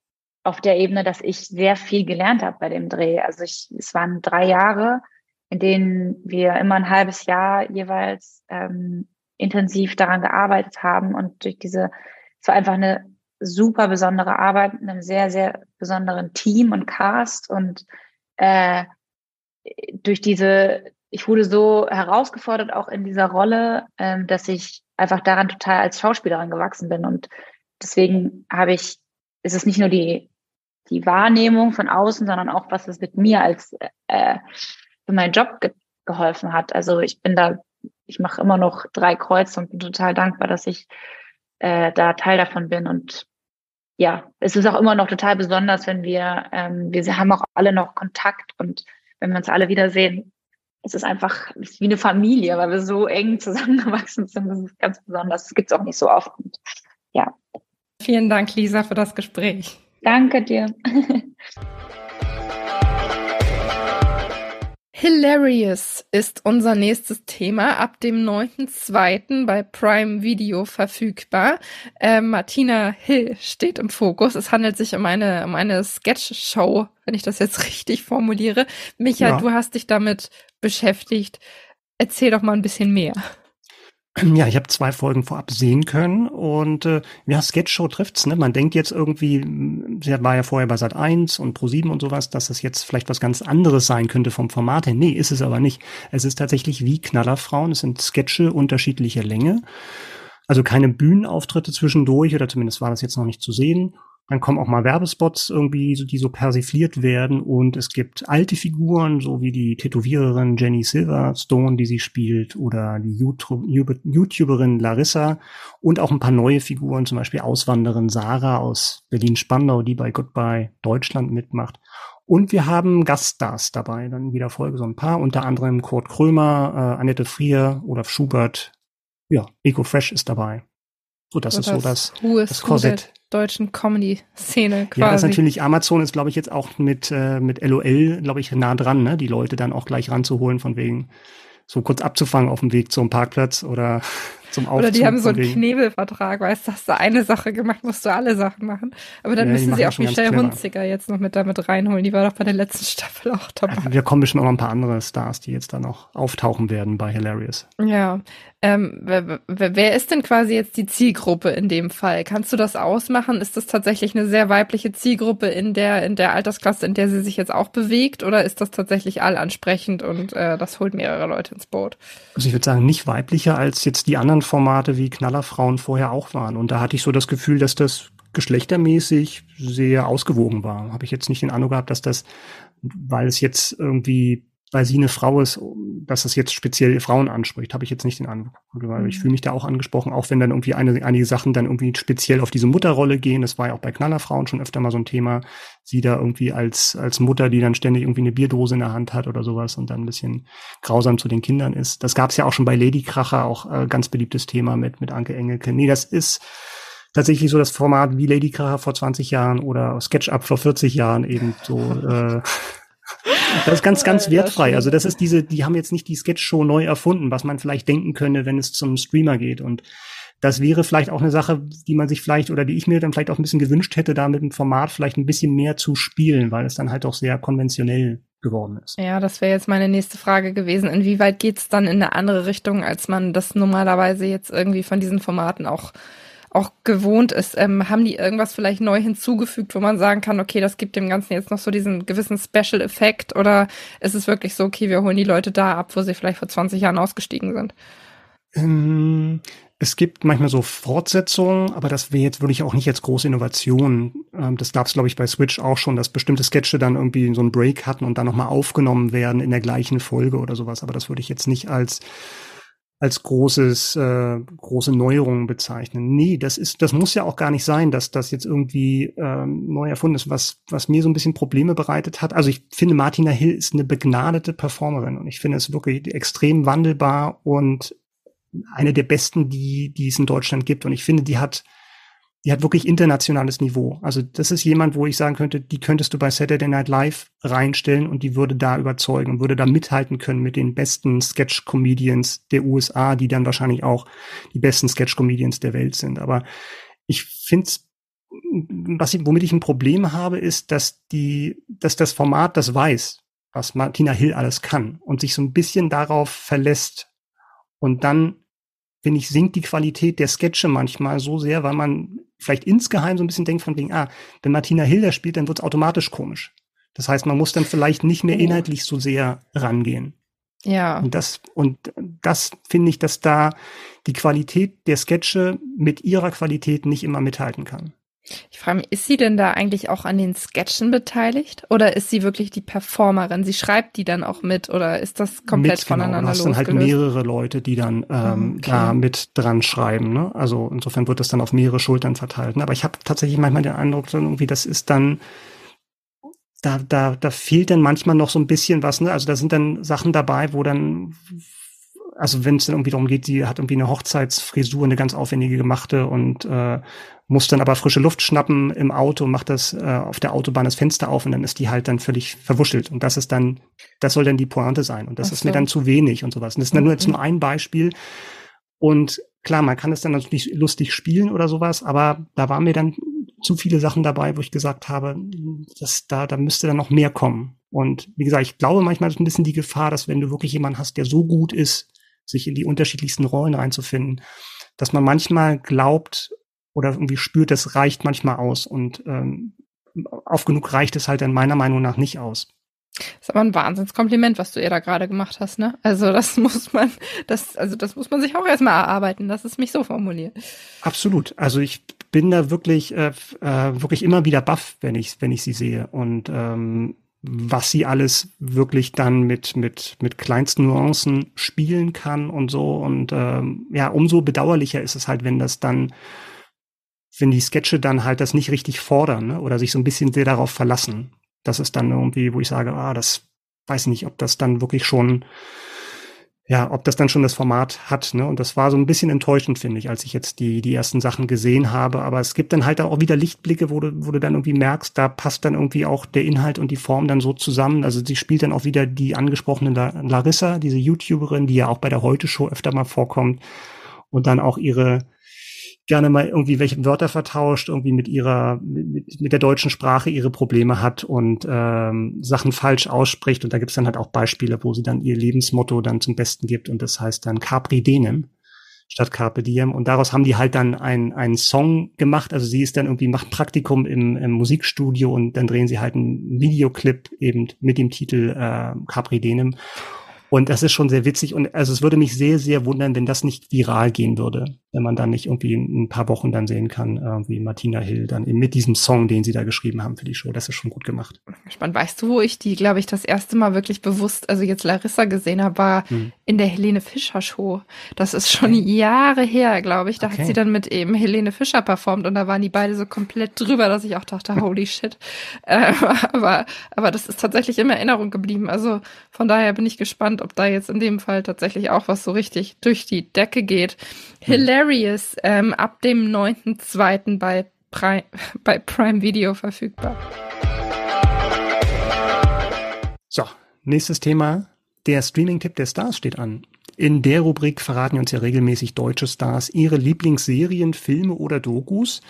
auf der Ebene, dass ich sehr viel gelernt habe bei dem Dreh. Also ich, es waren drei Jahre, in denen wir immer ein halbes Jahr jeweils ähm, intensiv daran gearbeitet haben und durch diese, es war einfach eine super besondere Arbeit mit einem sehr, sehr besonderen Team und Cast und äh, durch diese, ich wurde so herausgefordert auch in dieser Rolle, ähm, dass ich einfach daran total als Schauspielerin gewachsen bin und deswegen habe ich, ist es nicht nur die, die Wahrnehmung von außen, sondern auch, was es mit mir als äh, für meinen Job ge geholfen hat. Also ich bin da, ich mache immer noch drei Kreuze und bin total dankbar, dass ich äh, da Teil davon bin und ja, es ist auch immer noch total besonders, wenn wir, ähm, wir haben auch alle noch Kontakt und wenn wir uns alle wiedersehen, es ist einfach wie eine Familie, weil wir so eng zusammengewachsen sind. Das ist ganz besonders. Das gibt es auch nicht so oft. Und, ja. Vielen Dank, Lisa, für das Gespräch. Danke dir. Hilarious ist unser nächstes Thema, ab dem 9.2. bei Prime Video verfügbar. Äh, Martina Hill steht im Fokus. Es handelt sich um eine, um eine Sketch-Show, wenn ich das jetzt richtig formuliere. Micha, ja. du hast dich damit beschäftigt. Erzähl doch mal ein bisschen mehr. Ja, ich habe zwei Folgen vorab sehen können und äh, ja, Sketchshow trifft's, ne? Man denkt jetzt irgendwie, sie war ja vorher bei Sat 1 und Pro 7 und sowas, dass das jetzt vielleicht was ganz anderes sein könnte vom Format her. Nee, ist es aber nicht. Es ist tatsächlich wie Knallerfrauen, es sind Sketche unterschiedlicher Länge. Also keine Bühnenauftritte zwischendurch, oder zumindest war das jetzt noch nicht zu sehen. Dann kommen auch mal Werbespots irgendwie, die so persifliert werden und es gibt alte Figuren, so wie die Tätowiererin Jenny Silverstone, die sie spielt, oder die YouTuberin Larissa und auch ein paar neue Figuren, zum Beispiel Auswanderin Sarah aus Berlin-Spandau, die bei Goodbye Deutschland mitmacht. Und wir haben Gaststars dabei, dann wieder Folge so ein paar, unter anderem Kurt Krömer, äh, Annette Frier, Olaf Schubert, ja, Eco Fresh ist dabei. So, das so ist so das, das Korsett deutschen Comedy-Szene quasi. Ja, das ist natürlich, Amazon ist, glaube ich, jetzt auch mit, äh, mit LOL, glaube ich, nah dran, ne? die Leute dann auch gleich ranzuholen, von wegen so kurz abzufangen auf dem Weg zum Parkplatz oder zum Aufzug. Oder die haben so einen Knebelvertrag, weißt du, hast du eine Sache gemacht, musst du alle Sachen machen. Aber dann ja, müssen sie auch Michelle Hunziker jetzt noch mit damit reinholen. Die war doch bei der letzten Staffel auch dabei. Ja, wir kommen bestimmt auch noch ein paar andere Stars, die jetzt dann auch auftauchen werden bei Hilarious. Ja. Ähm, wer, wer ist denn quasi jetzt die Zielgruppe in dem Fall? Kannst du das ausmachen? Ist das tatsächlich eine sehr weibliche Zielgruppe in der, in der Altersklasse, in der sie sich jetzt auch bewegt? Oder ist das tatsächlich allansprechend und äh, das holt mehrere Leute ins Boot? Also ich würde sagen, nicht weiblicher als jetzt die anderen Formate wie Knallerfrauen vorher auch waren. Und da hatte ich so das Gefühl, dass das geschlechtermäßig sehr ausgewogen war. Habe ich jetzt nicht den Eindruck gehabt, dass das, weil es jetzt irgendwie weil sie eine Frau ist, dass das jetzt speziell Frauen anspricht, habe ich jetzt nicht den Eindruck. Weil ich mhm. fühle mich da auch angesprochen, auch wenn dann irgendwie eine, einige Sachen dann irgendwie speziell auf diese Mutterrolle gehen. Das war ja auch bei Knallerfrauen schon öfter mal so ein Thema. Sie da irgendwie als, als Mutter, die dann ständig irgendwie eine Bierdose in der Hand hat oder sowas und dann ein bisschen grausam zu den Kindern ist. Das gab es ja auch schon bei Lady Kracher, auch äh, ganz beliebtes Thema mit, mit Anke Engelke. Nee, das ist, tatsächlich so das Format wie Lady Kracher vor 20 Jahren oder SketchUp vor 40 Jahren eben so äh, Das ist ganz, ganz wertfrei. Also das ist diese, die haben jetzt nicht die Sketch-Show neu erfunden, was man vielleicht denken könnte, wenn es zum Streamer geht. Und das wäre vielleicht auch eine Sache, die man sich vielleicht oder die ich mir dann vielleicht auch ein bisschen gewünscht hätte, da mit dem Format vielleicht ein bisschen mehr zu spielen, weil es dann halt auch sehr konventionell geworden ist. Ja, das wäre jetzt meine nächste Frage gewesen. Inwieweit geht's dann in eine andere Richtung, als man das normalerweise jetzt irgendwie von diesen Formaten auch auch gewohnt ist. Ähm, haben die irgendwas vielleicht neu hinzugefügt, wo man sagen kann, okay, das gibt dem Ganzen jetzt noch so diesen gewissen Special-Effekt oder ist es wirklich so, okay, wir holen die Leute da ab, wo sie vielleicht vor 20 Jahren ausgestiegen sind? Ähm, es gibt manchmal so Fortsetzungen, aber das wäre jetzt wirklich auch nicht jetzt große Innovation. Ähm, das gab es, glaube ich, bei Switch auch schon, dass bestimmte Sketche dann irgendwie so einen Break hatten und dann nochmal aufgenommen werden in der gleichen Folge oder sowas. Aber das würde ich jetzt nicht als als großes, äh, große Neuerungen bezeichnen. Nee, das ist, das muss ja auch gar nicht sein, dass das jetzt irgendwie ähm, neu erfunden ist. Was, was mir so ein bisschen Probleme bereitet hat. Also ich finde, Martina Hill ist eine begnadete Performerin und ich finde es wirklich extrem wandelbar und eine der besten, die, die es in Deutschland gibt. Und ich finde, die hat die hat wirklich internationales Niveau. Also das ist jemand, wo ich sagen könnte, die könntest du bei Saturday Night Live reinstellen und die würde da überzeugen und würde da mithalten können mit den besten Sketch-Comedians der USA, die dann wahrscheinlich auch die besten Sketch-Comedians der Welt sind. Aber ich finde was ich, womit ich ein Problem habe, ist, dass die, dass das Format das weiß, was Martina Hill alles kann und sich so ein bisschen darauf verlässt und dann finde ich, sinkt die Qualität der Sketche manchmal so sehr, weil man vielleicht insgeheim so ein bisschen denkt von wegen, ah, wenn Martina Hilder spielt, dann wird es automatisch komisch. Das heißt, man muss dann vielleicht nicht mehr inhaltlich so sehr rangehen. Ja. Und das, und das finde ich, dass da die Qualität der Sketche mit ihrer Qualität nicht immer mithalten kann. Ich frage mich, ist sie denn da eigentlich auch an den Sketchen beteiligt? Oder ist sie wirklich die Performerin? Sie schreibt die dann auch mit oder ist das komplett mit, genau. voneinander. Du hast dann halt mehrere Leute, die dann ähm, okay. da mit dran schreiben. Ne? Also insofern wird das dann auf mehrere Schultern verteilt. Ne? Aber ich habe tatsächlich manchmal den Eindruck, irgendwie, das ist dann da, da, da fehlt dann manchmal noch so ein bisschen was, ne? Also da sind dann Sachen dabei, wo dann, also wenn es dann irgendwie darum geht, sie hat irgendwie eine Hochzeitsfrisur, eine ganz aufwendige gemachte und äh, muss dann aber frische Luft schnappen im Auto, macht das äh, auf der Autobahn das Fenster auf und dann ist die halt dann völlig verwuschelt. Und das ist dann, das soll dann die Pointe sein. Und das so. ist mir dann zu wenig und sowas. Und das ist dann nur jetzt nur ein Beispiel. Und klar, man kann es dann natürlich lustig spielen oder sowas, aber da waren mir dann zu viele Sachen dabei, wo ich gesagt habe, dass da, da müsste dann noch mehr kommen. Und wie gesagt, ich glaube manchmal ist ein bisschen die Gefahr, dass wenn du wirklich jemanden hast, der so gut ist, sich in die unterschiedlichsten Rollen reinzufinden, dass man manchmal glaubt, oder irgendwie spürt, das reicht manchmal aus. Und ähm, oft genug reicht es halt in meiner Meinung nach nicht aus. Das ist aber ein Wahnsinnskompliment, was du ihr da gerade gemacht hast, ne? Also das muss man, das, also das muss man sich auch erstmal erarbeiten, das ist mich so formuliert. Absolut. Also ich bin da wirklich, äh, äh, wirklich immer wieder baff, wenn ich, wenn ich sie sehe. Und ähm, was sie alles wirklich dann mit, mit, mit kleinsten Nuancen spielen kann und so. Und ähm, ja, umso bedauerlicher ist es halt, wenn das dann wenn die Sketche dann halt das nicht richtig fordern ne? oder sich so ein bisschen sehr darauf verlassen. Das ist dann irgendwie, wo ich sage, ah, das weiß nicht, ob das dann wirklich schon, ja, ob das dann schon das Format hat. Ne? Und das war so ein bisschen enttäuschend, finde ich, als ich jetzt die, die ersten Sachen gesehen habe. Aber es gibt dann halt auch wieder Lichtblicke, wo du, wo du dann irgendwie merkst, da passt dann irgendwie auch der Inhalt und die Form dann so zusammen. Also sie spielt dann auch wieder die angesprochene Larissa, diese YouTuberin, die ja auch bei der Heute-Show öfter mal vorkommt. Und dann auch ihre, gerne mal irgendwie welche Wörter vertauscht, irgendwie mit ihrer, mit, mit der deutschen Sprache ihre Probleme hat und ähm, Sachen falsch ausspricht. Und da gibt's dann halt auch Beispiele, wo sie dann ihr Lebensmotto dann zum Besten gibt und das heißt dann Capri Denem statt Carpe Diem. Und daraus haben die halt dann ein, einen Song gemacht. Also sie ist dann irgendwie, macht Praktikum im, im Musikstudio und dann drehen sie halt einen Videoclip eben mit dem Titel äh, Capri Denem. Und das ist schon sehr witzig. Und also es würde mich sehr, sehr wundern, wenn das nicht viral gehen würde. Wenn man dann nicht irgendwie in ein paar Wochen dann sehen kann, irgendwie Martina Hill dann eben mit diesem Song, den sie da geschrieben haben für die Show. Das ist schon gut gemacht. Spannend. Weißt du, wo ich die, glaube ich, das erste Mal wirklich bewusst, also jetzt Larissa gesehen habe, war hm. in der Helene Fischer Show. Das ist schon okay. Jahre her, glaube ich. Da okay. hat sie dann mit eben Helene Fischer performt und da waren die beide so komplett drüber, dass ich auch dachte, holy shit. Äh, aber, aber das ist tatsächlich in Erinnerung geblieben. Also von daher bin ich gespannt, ob da jetzt in dem Fall tatsächlich auch was so richtig durch die Decke geht. Hm. Hilarious, ähm, ab dem 9.2. bei Prime, bei Prime Video verfügbar. So, nächstes Thema. Der Streaming-Tipp der Stars steht an. In der Rubrik verraten uns ja regelmäßig deutsche Stars ihre Lieblingsserien, Filme oder Dokus.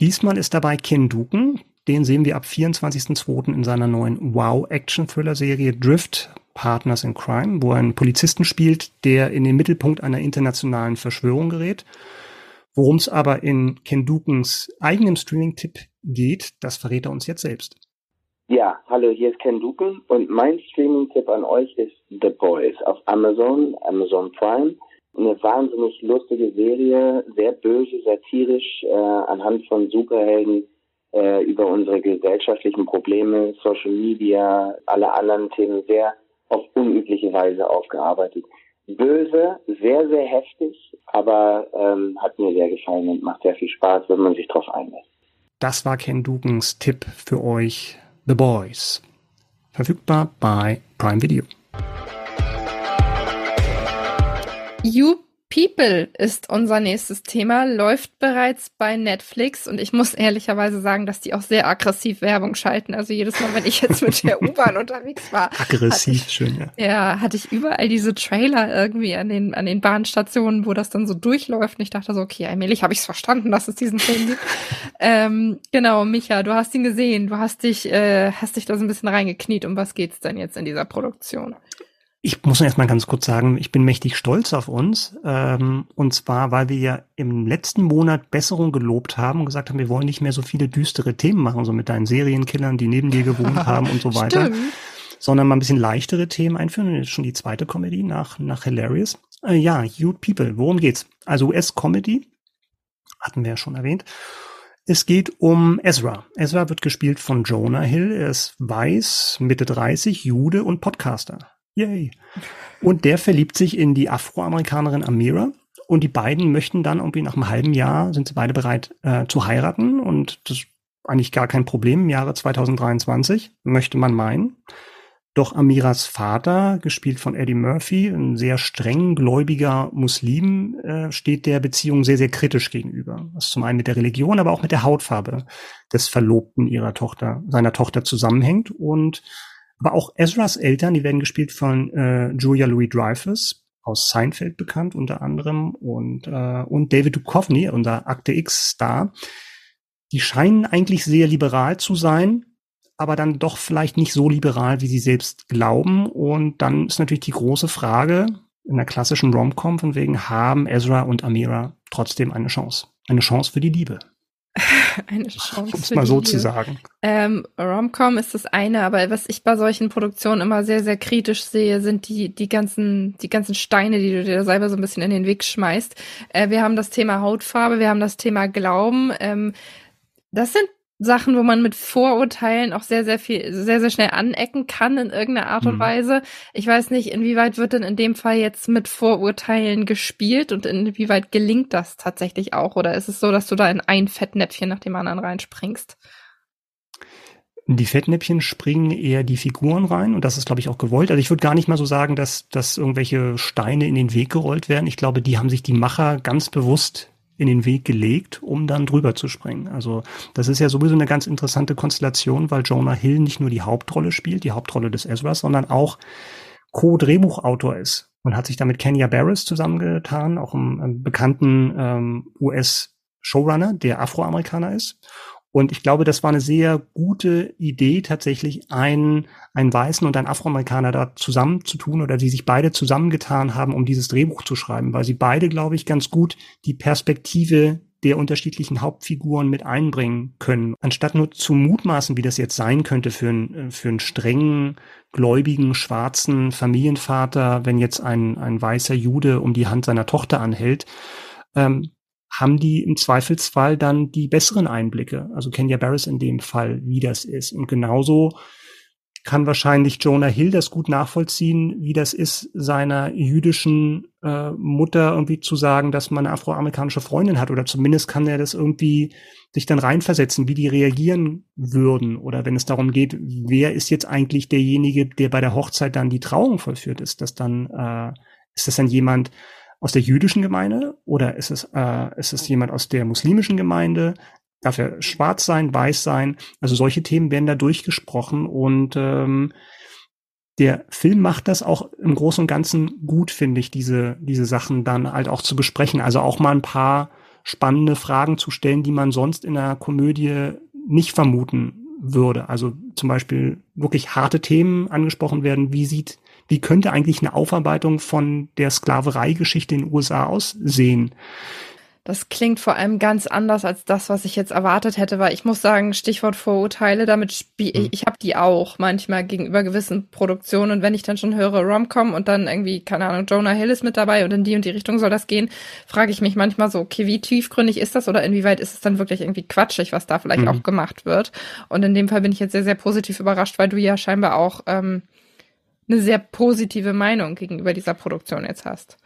Diesmal ist dabei Ken Duken. Den sehen wir ab 24.02. in seiner neuen Wow-Action-Thriller-Serie Drift Partners in Crime, wo einen Polizisten spielt, der in den Mittelpunkt einer internationalen Verschwörung gerät. Worum es aber in Ken Dukens eigenem Streaming-Tipp geht, das verrät er uns jetzt selbst. Ja, hallo, hier ist Ken Duken und mein Streaming-Tipp an euch ist The Boys auf Amazon, Amazon Prime. Eine wahnsinnig lustige Serie, sehr böse, satirisch, äh, anhand von Superhelden äh, über unsere gesellschaftlichen Probleme, Social Media, alle anderen Themen sehr auf unübliche Weise aufgearbeitet. Böse, sehr, sehr heftig, aber ähm, hat mir sehr gefallen und macht sehr viel Spaß, wenn man sich darauf einlässt. Das war Ken Dugens Tipp für euch, The Boys. Verfügbar bei Prime Video. You People ist unser nächstes Thema, läuft bereits bei Netflix und ich muss ehrlicherweise sagen, dass die auch sehr aggressiv Werbung schalten. Also jedes Mal, wenn ich jetzt mit der U-Bahn unterwegs war. Aggressiv, ich, schön, ja. Ja, hatte ich überall diese Trailer irgendwie an den, an den Bahnstationen, wo das dann so durchläuft und ich dachte so, okay, allmählich habe ich es verstanden, dass es diesen Film gibt. ähm, genau, Micha, du hast ihn gesehen, du hast dich, äh, hast dich da so ein bisschen reingekniet. Um was geht's denn jetzt in dieser Produktion? Ich muss erst mal ganz kurz sagen, ich bin mächtig stolz auf uns. Ähm, und zwar, weil wir ja im letzten Monat Besserung gelobt haben und gesagt haben, wir wollen nicht mehr so viele düstere Themen machen, so mit deinen Serienkillern, die neben dir gewohnt haben und so weiter. Stimmt. Sondern mal ein bisschen leichtere Themen einführen. Das ist schon die zweite Comedy nach, nach Hilarious. Äh, ja, You People, worum geht's? Also US-Comedy, hatten wir ja schon erwähnt. Es geht um Ezra. Ezra wird gespielt von Jonah Hill. Er ist weiß, Mitte 30, Jude und Podcaster. Yay. Und der verliebt sich in die Afroamerikanerin Amira. Und die beiden möchten dann irgendwie nach einem halben Jahr, sind sie beide bereit äh, zu heiraten. Und das ist eigentlich gar kein Problem im Jahre 2023, möchte man meinen. Doch Amiras Vater, gespielt von Eddie Murphy, ein sehr streng gläubiger Muslim, äh, steht der Beziehung sehr, sehr kritisch gegenüber. Was zum einen mit der Religion, aber auch mit der Hautfarbe des Verlobten ihrer Tochter, seiner Tochter zusammenhängt. Und aber auch Ezras Eltern, die werden gespielt von äh, Julia Louis Dreyfus, aus Seinfeld bekannt unter anderem, und, äh, und David Duchovny, unser Akte X-Star. Die scheinen eigentlich sehr liberal zu sein, aber dann doch vielleicht nicht so liberal, wie sie selbst glauben. Und dann ist natürlich die große Frage in der klassischen Rom-Com von wegen, haben Ezra und Amira trotzdem eine Chance? Eine Chance für die Liebe. eine Chance. Um es mal so zu sagen. Ähm, Romcom ist das eine, aber was ich bei solchen Produktionen immer sehr, sehr kritisch sehe, sind die, die ganzen, die ganzen Steine, die du dir selber so ein bisschen in den Weg schmeißt. Äh, wir haben das Thema Hautfarbe, wir haben das Thema Glauben. Ähm, das sind Sachen, wo man mit Vorurteilen auch sehr, sehr viel, sehr, sehr schnell anecken kann in irgendeiner Art und mhm. Weise. Ich weiß nicht, inwieweit wird denn in dem Fall jetzt mit Vorurteilen gespielt und inwieweit gelingt das tatsächlich auch? Oder ist es so, dass du da in ein Fettnäpfchen nach dem anderen reinspringst? Die Fettnäpfchen springen eher die Figuren rein und das ist, glaube ich, auch gewollt. Also ich würde gar nicht mal so sagen, dass, dass irgendwelche Steine in den Weg gerollt werden. Ich glaube, die haben sich die Macher ganz bewusst in den Weg gelegt, um dann drüber zu springen. Also das ist ja sowieso eine ganz interessante Konstellation, weil Jonah Hill nicht nur die Hauptrolle spielt, die Hauptrolle des Ezra, sondern auch Co-Drehbuchautor ist und hat sich damit Kenya Barris zusammengetan, auch einem, einem bekannten ähm, US-Showrunner, der Afroamerikaner ist. Und ich glaube, das war eine sehr gute Idee, tatsächlich einen, einen Weißen und einen Afroamerikaner da zusammenzutun oder die sich beide zusammengetan haben, um dieses Drehbuch zu schreiben, weil sie beide, glaube ich, ganz gut die Perspektive der unterschiedlichen Hauptfiguren mit einbringen können. Anstatt nur zu mutmaßen, wie das jetzt sein könnte für einen, für einen strengen, gläubigen, schwarzen Familienvater, wenn jetzt ein, ein weißer Jude um die Hand seiner Tochter anhält, ähm, haben die im Zweifelsfall dann die besseren Einblicke. Also Kenya Barris in dem Fall, wie das ist. Und genauso kann wahrscheinlich Jonah Hill das gut nachvollziehen, wie das ist, seiner jüdischen äh, Mutter irgendwie zu sagen, dass man eine afroamerikanische Freundin hat. Oder zumindest kann er das irgendwie sich dann reinversetzen, wie die reagieren würden. Oder wenn es darum geht, wer ist jetzt eigentlich derjenige, der bei der Hochzeit dann die Trauung vollführt ist, dass dann, äh, ist das dann jemand, aus der jüdischen Gemeinde oder ist es, äh, ist es jemand aus der muslimischen Gemeinde? Darf er schwarz sein, weiß sein? Also solche Themen werden da durchgesprochen und ähm, der Film macht das auch im Großen und Ganzen gut, finde ich, diese, diese Sachen dann halt auch zu besprechen. Also auch mal ein paar spannende Fragen zu stellen, die man sonst in einer Komödie nicht vermuten würde. Also zum Beispiel wirklich harte Themen angesprochen werden. Wie sieht wie könnte eigentlich eine Aufarbeitung von der Sklavereigeschichte in den USA aussehen? Das klingt vor allem ganz anders als das, was ich jetzt erwartet hätte, weil ich muss sagen, Stichwort Vorurteile, damit spiele mhm. ich habe die auch manchmal gegenüber gewissen Produktionen und wenn ich dann schon höre Romcom und dann irgendwie keine Ahnung Jonah Hill ist mit dabei und in die und die Richtung soll das gehen, frage ich mich manchmal so, okay, wie tiefgründig ist das oder inwieweit ist es dann wirklich irgendwie quatschig, was da vielleicht mhm. auch gemacht wird? Und in dem Fall bin ich jetzt sehr sehr positiv überrascht, weil du ja scheinbar auch ähm, eine sehr positive Meinung gegenüber dieser Produktion jetzt hast.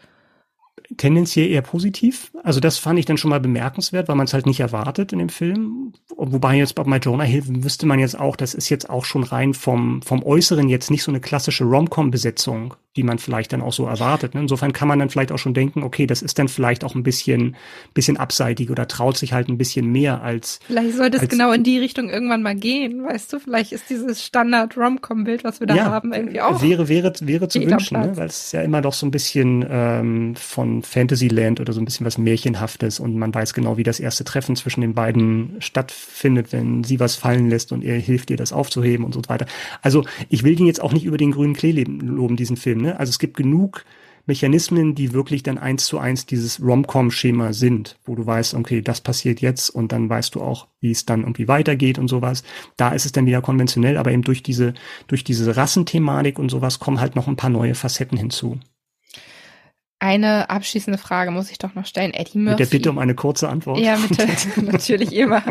Tendenziell eher positiv. Also das fand ich dann schon mal bemerkenswert, weil man es halt nicht erwartet in dem Film. Wobei jetzt bei Jonah Hill wüsste man jetzt auch, das ist jetzt auch schon rein vom, vom Äußeren jetzt nicht so eine klassische Rom-Com-Besetzung. die man vielleicht dann auch so erwartet. Ne? Insofern kann man dann vielleicht auch schon denken, okay, das ist dann vielleicht auch ein bisschen, bisschen abseitig oder traut sich halt ein bisschen mehr als. Vielleicht sollte es genau in die Richtung irgendwann mal gehen, weißt du? Vielleicht ist dieses Standard-Rom-Com-Bild, was wir da ja, haben, irgendwie auch. Wäre, wäre, wäre zu wünschen, ne? weil es ja immer doch so ein bisschen ähm, von Fantasyland oder so ein bisschen was Märchenhaftes und man weiß genau, wie das erste Treffen zwischen den beiden stattfindet, wenn sie was fallen lässt und er hilft ihr, das aufzuheben und so weiter. Also ich will den jetzt auch nicht über den grünen Klee loben, diesen Film. Ne? Also es gibt genug Mechanismen, die wirklich dann eins zu eins dieses Rom-Com-Schema sind, wo du weißt, okay, das passiert jetzt und dann weißt du auch, wie es dann irgendwie weitergeht und sowas. Da ist es dann wieder konventionell, aber eben durch diese, durch diese Rassenthematik und sowas kommen halt noch ein paar neue Facetten hinzu. Eine abschließende Frage muss ich doch noch stellen. Eddie Murphy. Mit der Bitte um eine kurze Antwort. Ja, bitte. natürlich immer.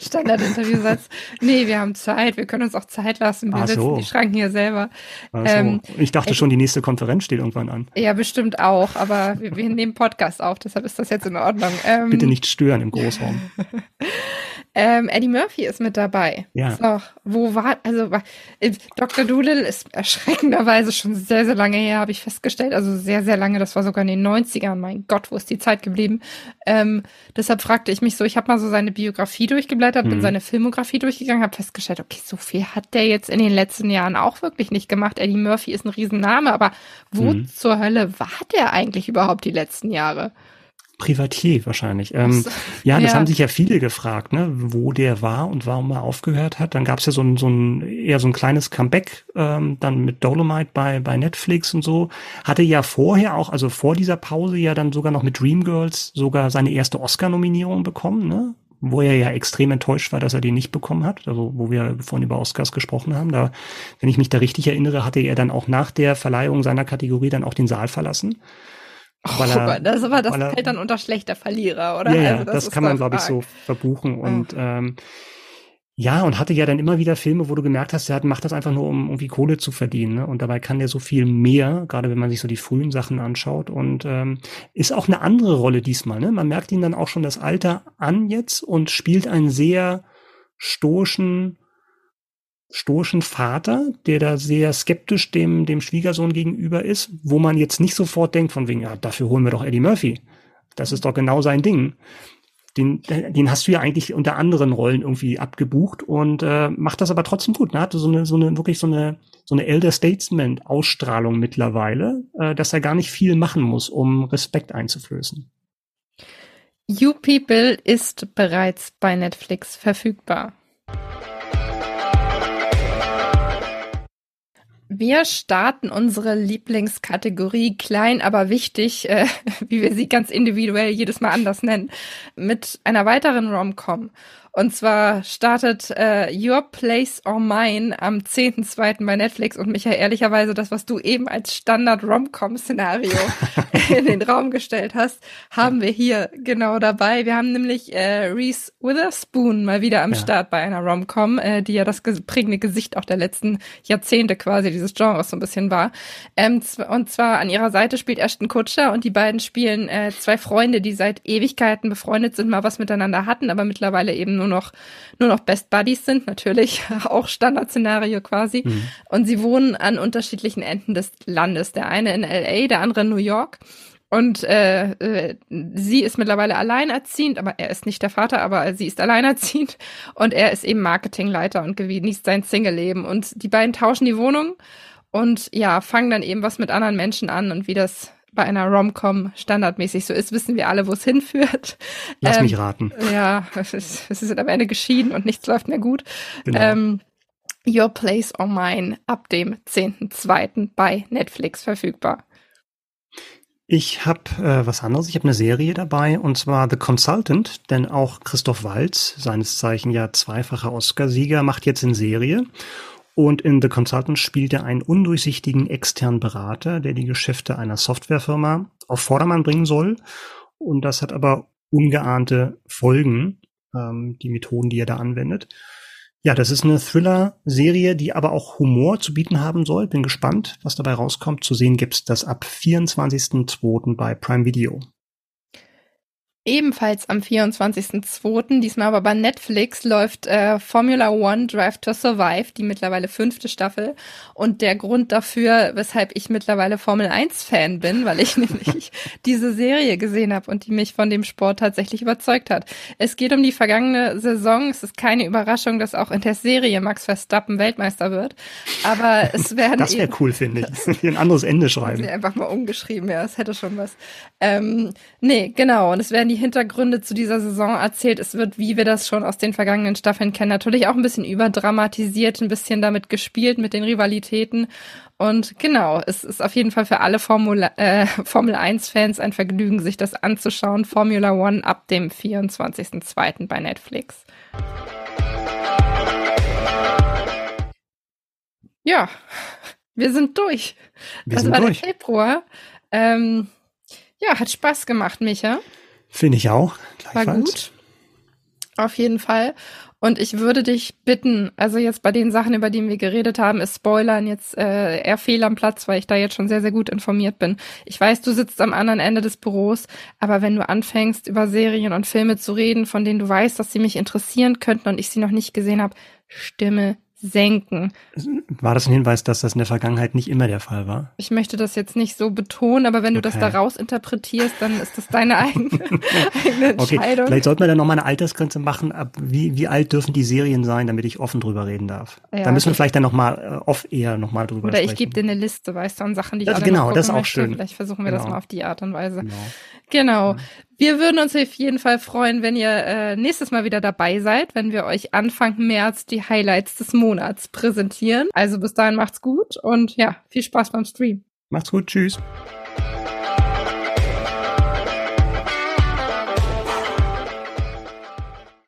Standardinterviewsatz. Nee, wir haben Zeit. Wir können uns auch Zeit lassen. Wir Ach sitzen so. die Schranken hier selber. So. Ähm, ich dachte Eddie, schon, die nächste Konferenz steht irgendwann an. Ja, bestimmt auch. Aber wir, wir nehmen Podcast auf. Deshalb ist das jetzt in Ordnung. Ähm, bitte nicht stören im Großraum. Ähm, Eddie Murphy ist mit dabei. Ja. So, wo war, also äh, Dr. Doolittle ist erschreckenderweise schon sehr, sehr lange her, habe ich festgestellt. Also sehr, sehr lange, das war sogar in den 90ern. Mein Gott, wo ist die Zeit geblieben? Ähm, deshalb fragte ich mich so, ich habe mal so seine Biografie durchgeblättert, mhm. bin seine Filmografie durchgegangen, habe festgestellt, okay, so viel hat der jetzt in den letzten Jahren auch wirklich nicht gemacht. Eddie Murphy ist ein Riesenname, aber wo mhm. zur Hölle war der eigentlich überhaupt die letzten Jahre? Privatier wahrscheinlich. Ähm, ja, das ja. haben sich ja viele gefragt, ne, wo der war und warum er aufgehört hat. Dann gab es ja so ein, so ein eher so ein kleines Comeback ähm, dann mit Dolomite bei bei Netflix und so. Hatte ja vorher auch, also vor dieser Pause ja dann sogar noch mit Dreamgirls sogar seine erste Oscar-Nominierung bekommen, ne? Wo er ja extrem enttäuscht war, dass er die nicht bekommen hat. Also wo wir vorhin über Oscars gesprochen haben. Da, wenn ich mich da richtig erinnere, hatte er dann auch nach der Verleihung seiner Kategorie dann auch den Saal verlassen. Weil er, oh das, aber das er, fällt dann unter schlechter Verlierer, oder? Ja, ja also das, das kann man, glaube ich, so verbuchen. Und ähm, ja, und hatte ja dann immer wieder Filme, wo du gemerkt hast, er macht das einfach nur, um irgendwie Kohle zu verdienen. Ne? Und dabei kann der so viel mehr, gerade wenn man sich so die frühen Sachen anschaut. Und ähm, ist auch eine andere Rolle diesmal. Ne? Man merkt ihn dann auch schon das Alter an jetzt und spielt einen sehr stoischen, stoischen Vater, der da sehr skeptisch dem, dem Schwiegersohn gegenüber ist, wo man jetzt nicht sofort denkt von wegen, ja, dafür holen wir doch Eddie Murphy. Das ist doch genau sein Ding. Den, den hast du ja eigentlich unter anderen Rollen irgendwie abgebucht und äh, macht das aber trotzdem gut. Ne? Hatte so eine, so eine, wirklich so eine, so eine Elder Statesman Ausstrahlung mittlerweile, äh, dass er gar nicht viel machen muss, um Respekt einzuflößen. You People ist bereits bei Netflix verfügbar. Wir starten unsere Lieblingskategorie klein, aber wichtig, äh, wie wir sie ganz individuell jedes Mal anders nennen, mit einer weiteren Rom-Com. Und zwar startet äh, Your Place or Mine am 10.2. bei Netflix und Michael, ehrlicherweise das, was du eben als Standard Rom-Com-Szenario in den Raum gestellt hast, haben wir hier genau dabei. Wir haben nämlich äh, Reese Witherspoon mal wieder am ja. Start bei einer Rom-Com, äh, die ja das prägende Gesicht auch der letzten Jahrzehnte quasi dieses Genres so ein bisschen war. Ähm, und zwar an ihrer Seite spielt Ashton Kutscher und die beiden spielen äh, zwei Freunde, die seit Ewigkeiten befreundet sind, mal was miteinander hatten, aber mittlerweile eben nur noch, nur noch Best Buddies sind, natürlich auch Standardszenario quasi. Mhm. Und sie wohnen an unterschiedlichen Enden des Landes. Der eine in LA, der andere in New York. Und äh, äh, sie ist mittlerweile alleinerziehend, aber er ist nicht der Vater, aber sie ist alleinerziehend und er ist eben Marketingleiter und genießt sein Single-Leben. Und die beiden tauschen die Wohnung und ja, fangen dann eben was mit anderen Menschen an und wie das bei einer Rom-Com standardmäßig so ist, wissen wir alle, wo es hinführt. Lass ähm, mich raten. Ja, es ist, es ist am Ende geschieden und nichts läuft mehr gut. Genau. Ähm, Your Place or Mine ab dem 10.2. bei Netflix verfügbar. Ich habe äh, was anderes. Ich habe eine Serie dabei und zwar The Consultant, denn auch Christoph Walz, seines Zeichen ja zweifacher Oscarsieger, macht jetzt in Serie. Und in The Consultant spielt er einen undurchsichtigen externen Berater, der die Geschäfte einer Softwarefirma auf Vordermann bringen soll. Und das hat aber ungeahnte Folgen, ähm, die Methoden, die er da anwendet. Ja, das ist eine Thriller-Serie, die aber auch Humor zu bieten haben soll. Bin gespannt, was dabei rauskommt. Zu sehen gibt's das ab 24.02. bei Prime Video. Ebenfalls am 24.02., diesmal aber bei Netflix, läuft äh, Formula One Drive to Survive, die mittlerweile fünfte Staffel. Und der Grund dafür, weshalb ich mittlerweile Formel 1-Fan bin, weil ich nämlich diese Serie gesehen habe und die mich von dem Sport tatsächlich überzeugt hat. Es geht um die vergangene Saison. Es ist keine Überraschung, dass auch in der Serie Max Verstappen Weltmeister wird. Aber es werden. das wäre cool, finde ich. Ein anderes Ende schreiben. Einfach mal umgeschrieben, ja, es hätte schon was. Ähm, nee, genau. Und es werden die Hintergründe zu dieser Saison erzählt. Es wird, wie wir das schon aus den vergangenen Staffeln kennen, natürlich auch ein bisschen überdramatisiert, ein bisschen damit gespielt mit den Rivalitäten. Und genau, es ist auf jeden Fall für alle Formula, äh, Formel 1-Fans ein Vergnügen, sich das anzuschauen. Formula One ab dem 24.02. bei Netflix. Ja, wir sind durch. Wir das sind war durch. der Februar. Ähm, ja, hat Spaß gemacht, Micha. Finde ich auch. War gut. Auf jeden Fall. Und ich würde dich bitten, also jetzt bei den Sachen, über die wir geredet haben, ist Spoilern jetzt äh, eher fehl am Platz, weil ich da jetzt schon sehr, sehr gut informiert bin. Ich weiß, du sitzt am anderen Ende des Büros, aber wenn du anfängst, über Serien und Filme zu reden, von denen du weißt, dass sie mich interessieren könnten und ich sie noch nicht gesehen habe, stimme senken. War das ein Hinweis, dass das in der Vergangenheit nicht immer der Fall war? Ich möchte das jetzt nicht so betonen, aber wenn du okay. das daraus interpretierst, dann ist das deine eigene, eigene okay. Entscheidung. Vielleicht sollten wir dann nochmal eine Altersgrenze machen. Ab wie, wie alt dürfen die Serien sein, damit ich offen drüber reden darf? Ja, da müssen wir okay. vielleicht dann nochmal off eher nochmal drüber Oder sprechen. ich gebe dir eine Liste, weißt du, an Sachen, die ich Das- alle genau, noch das ist gucken auch möchte. schön. Vielleicht versuchen wir das Genau. mal auf die Art und Weise. Genau. Genau. Wir würden uns auf jeden Fall freuen, wenn ihr äh, nächstes Mal wieder dabei seid, wenn wir euch Anfang März die Highlights des Monats präsentieren. Also bis dahin macht's gut und ja, viel Spaß beim Stream. Macht's gut. Tschüss.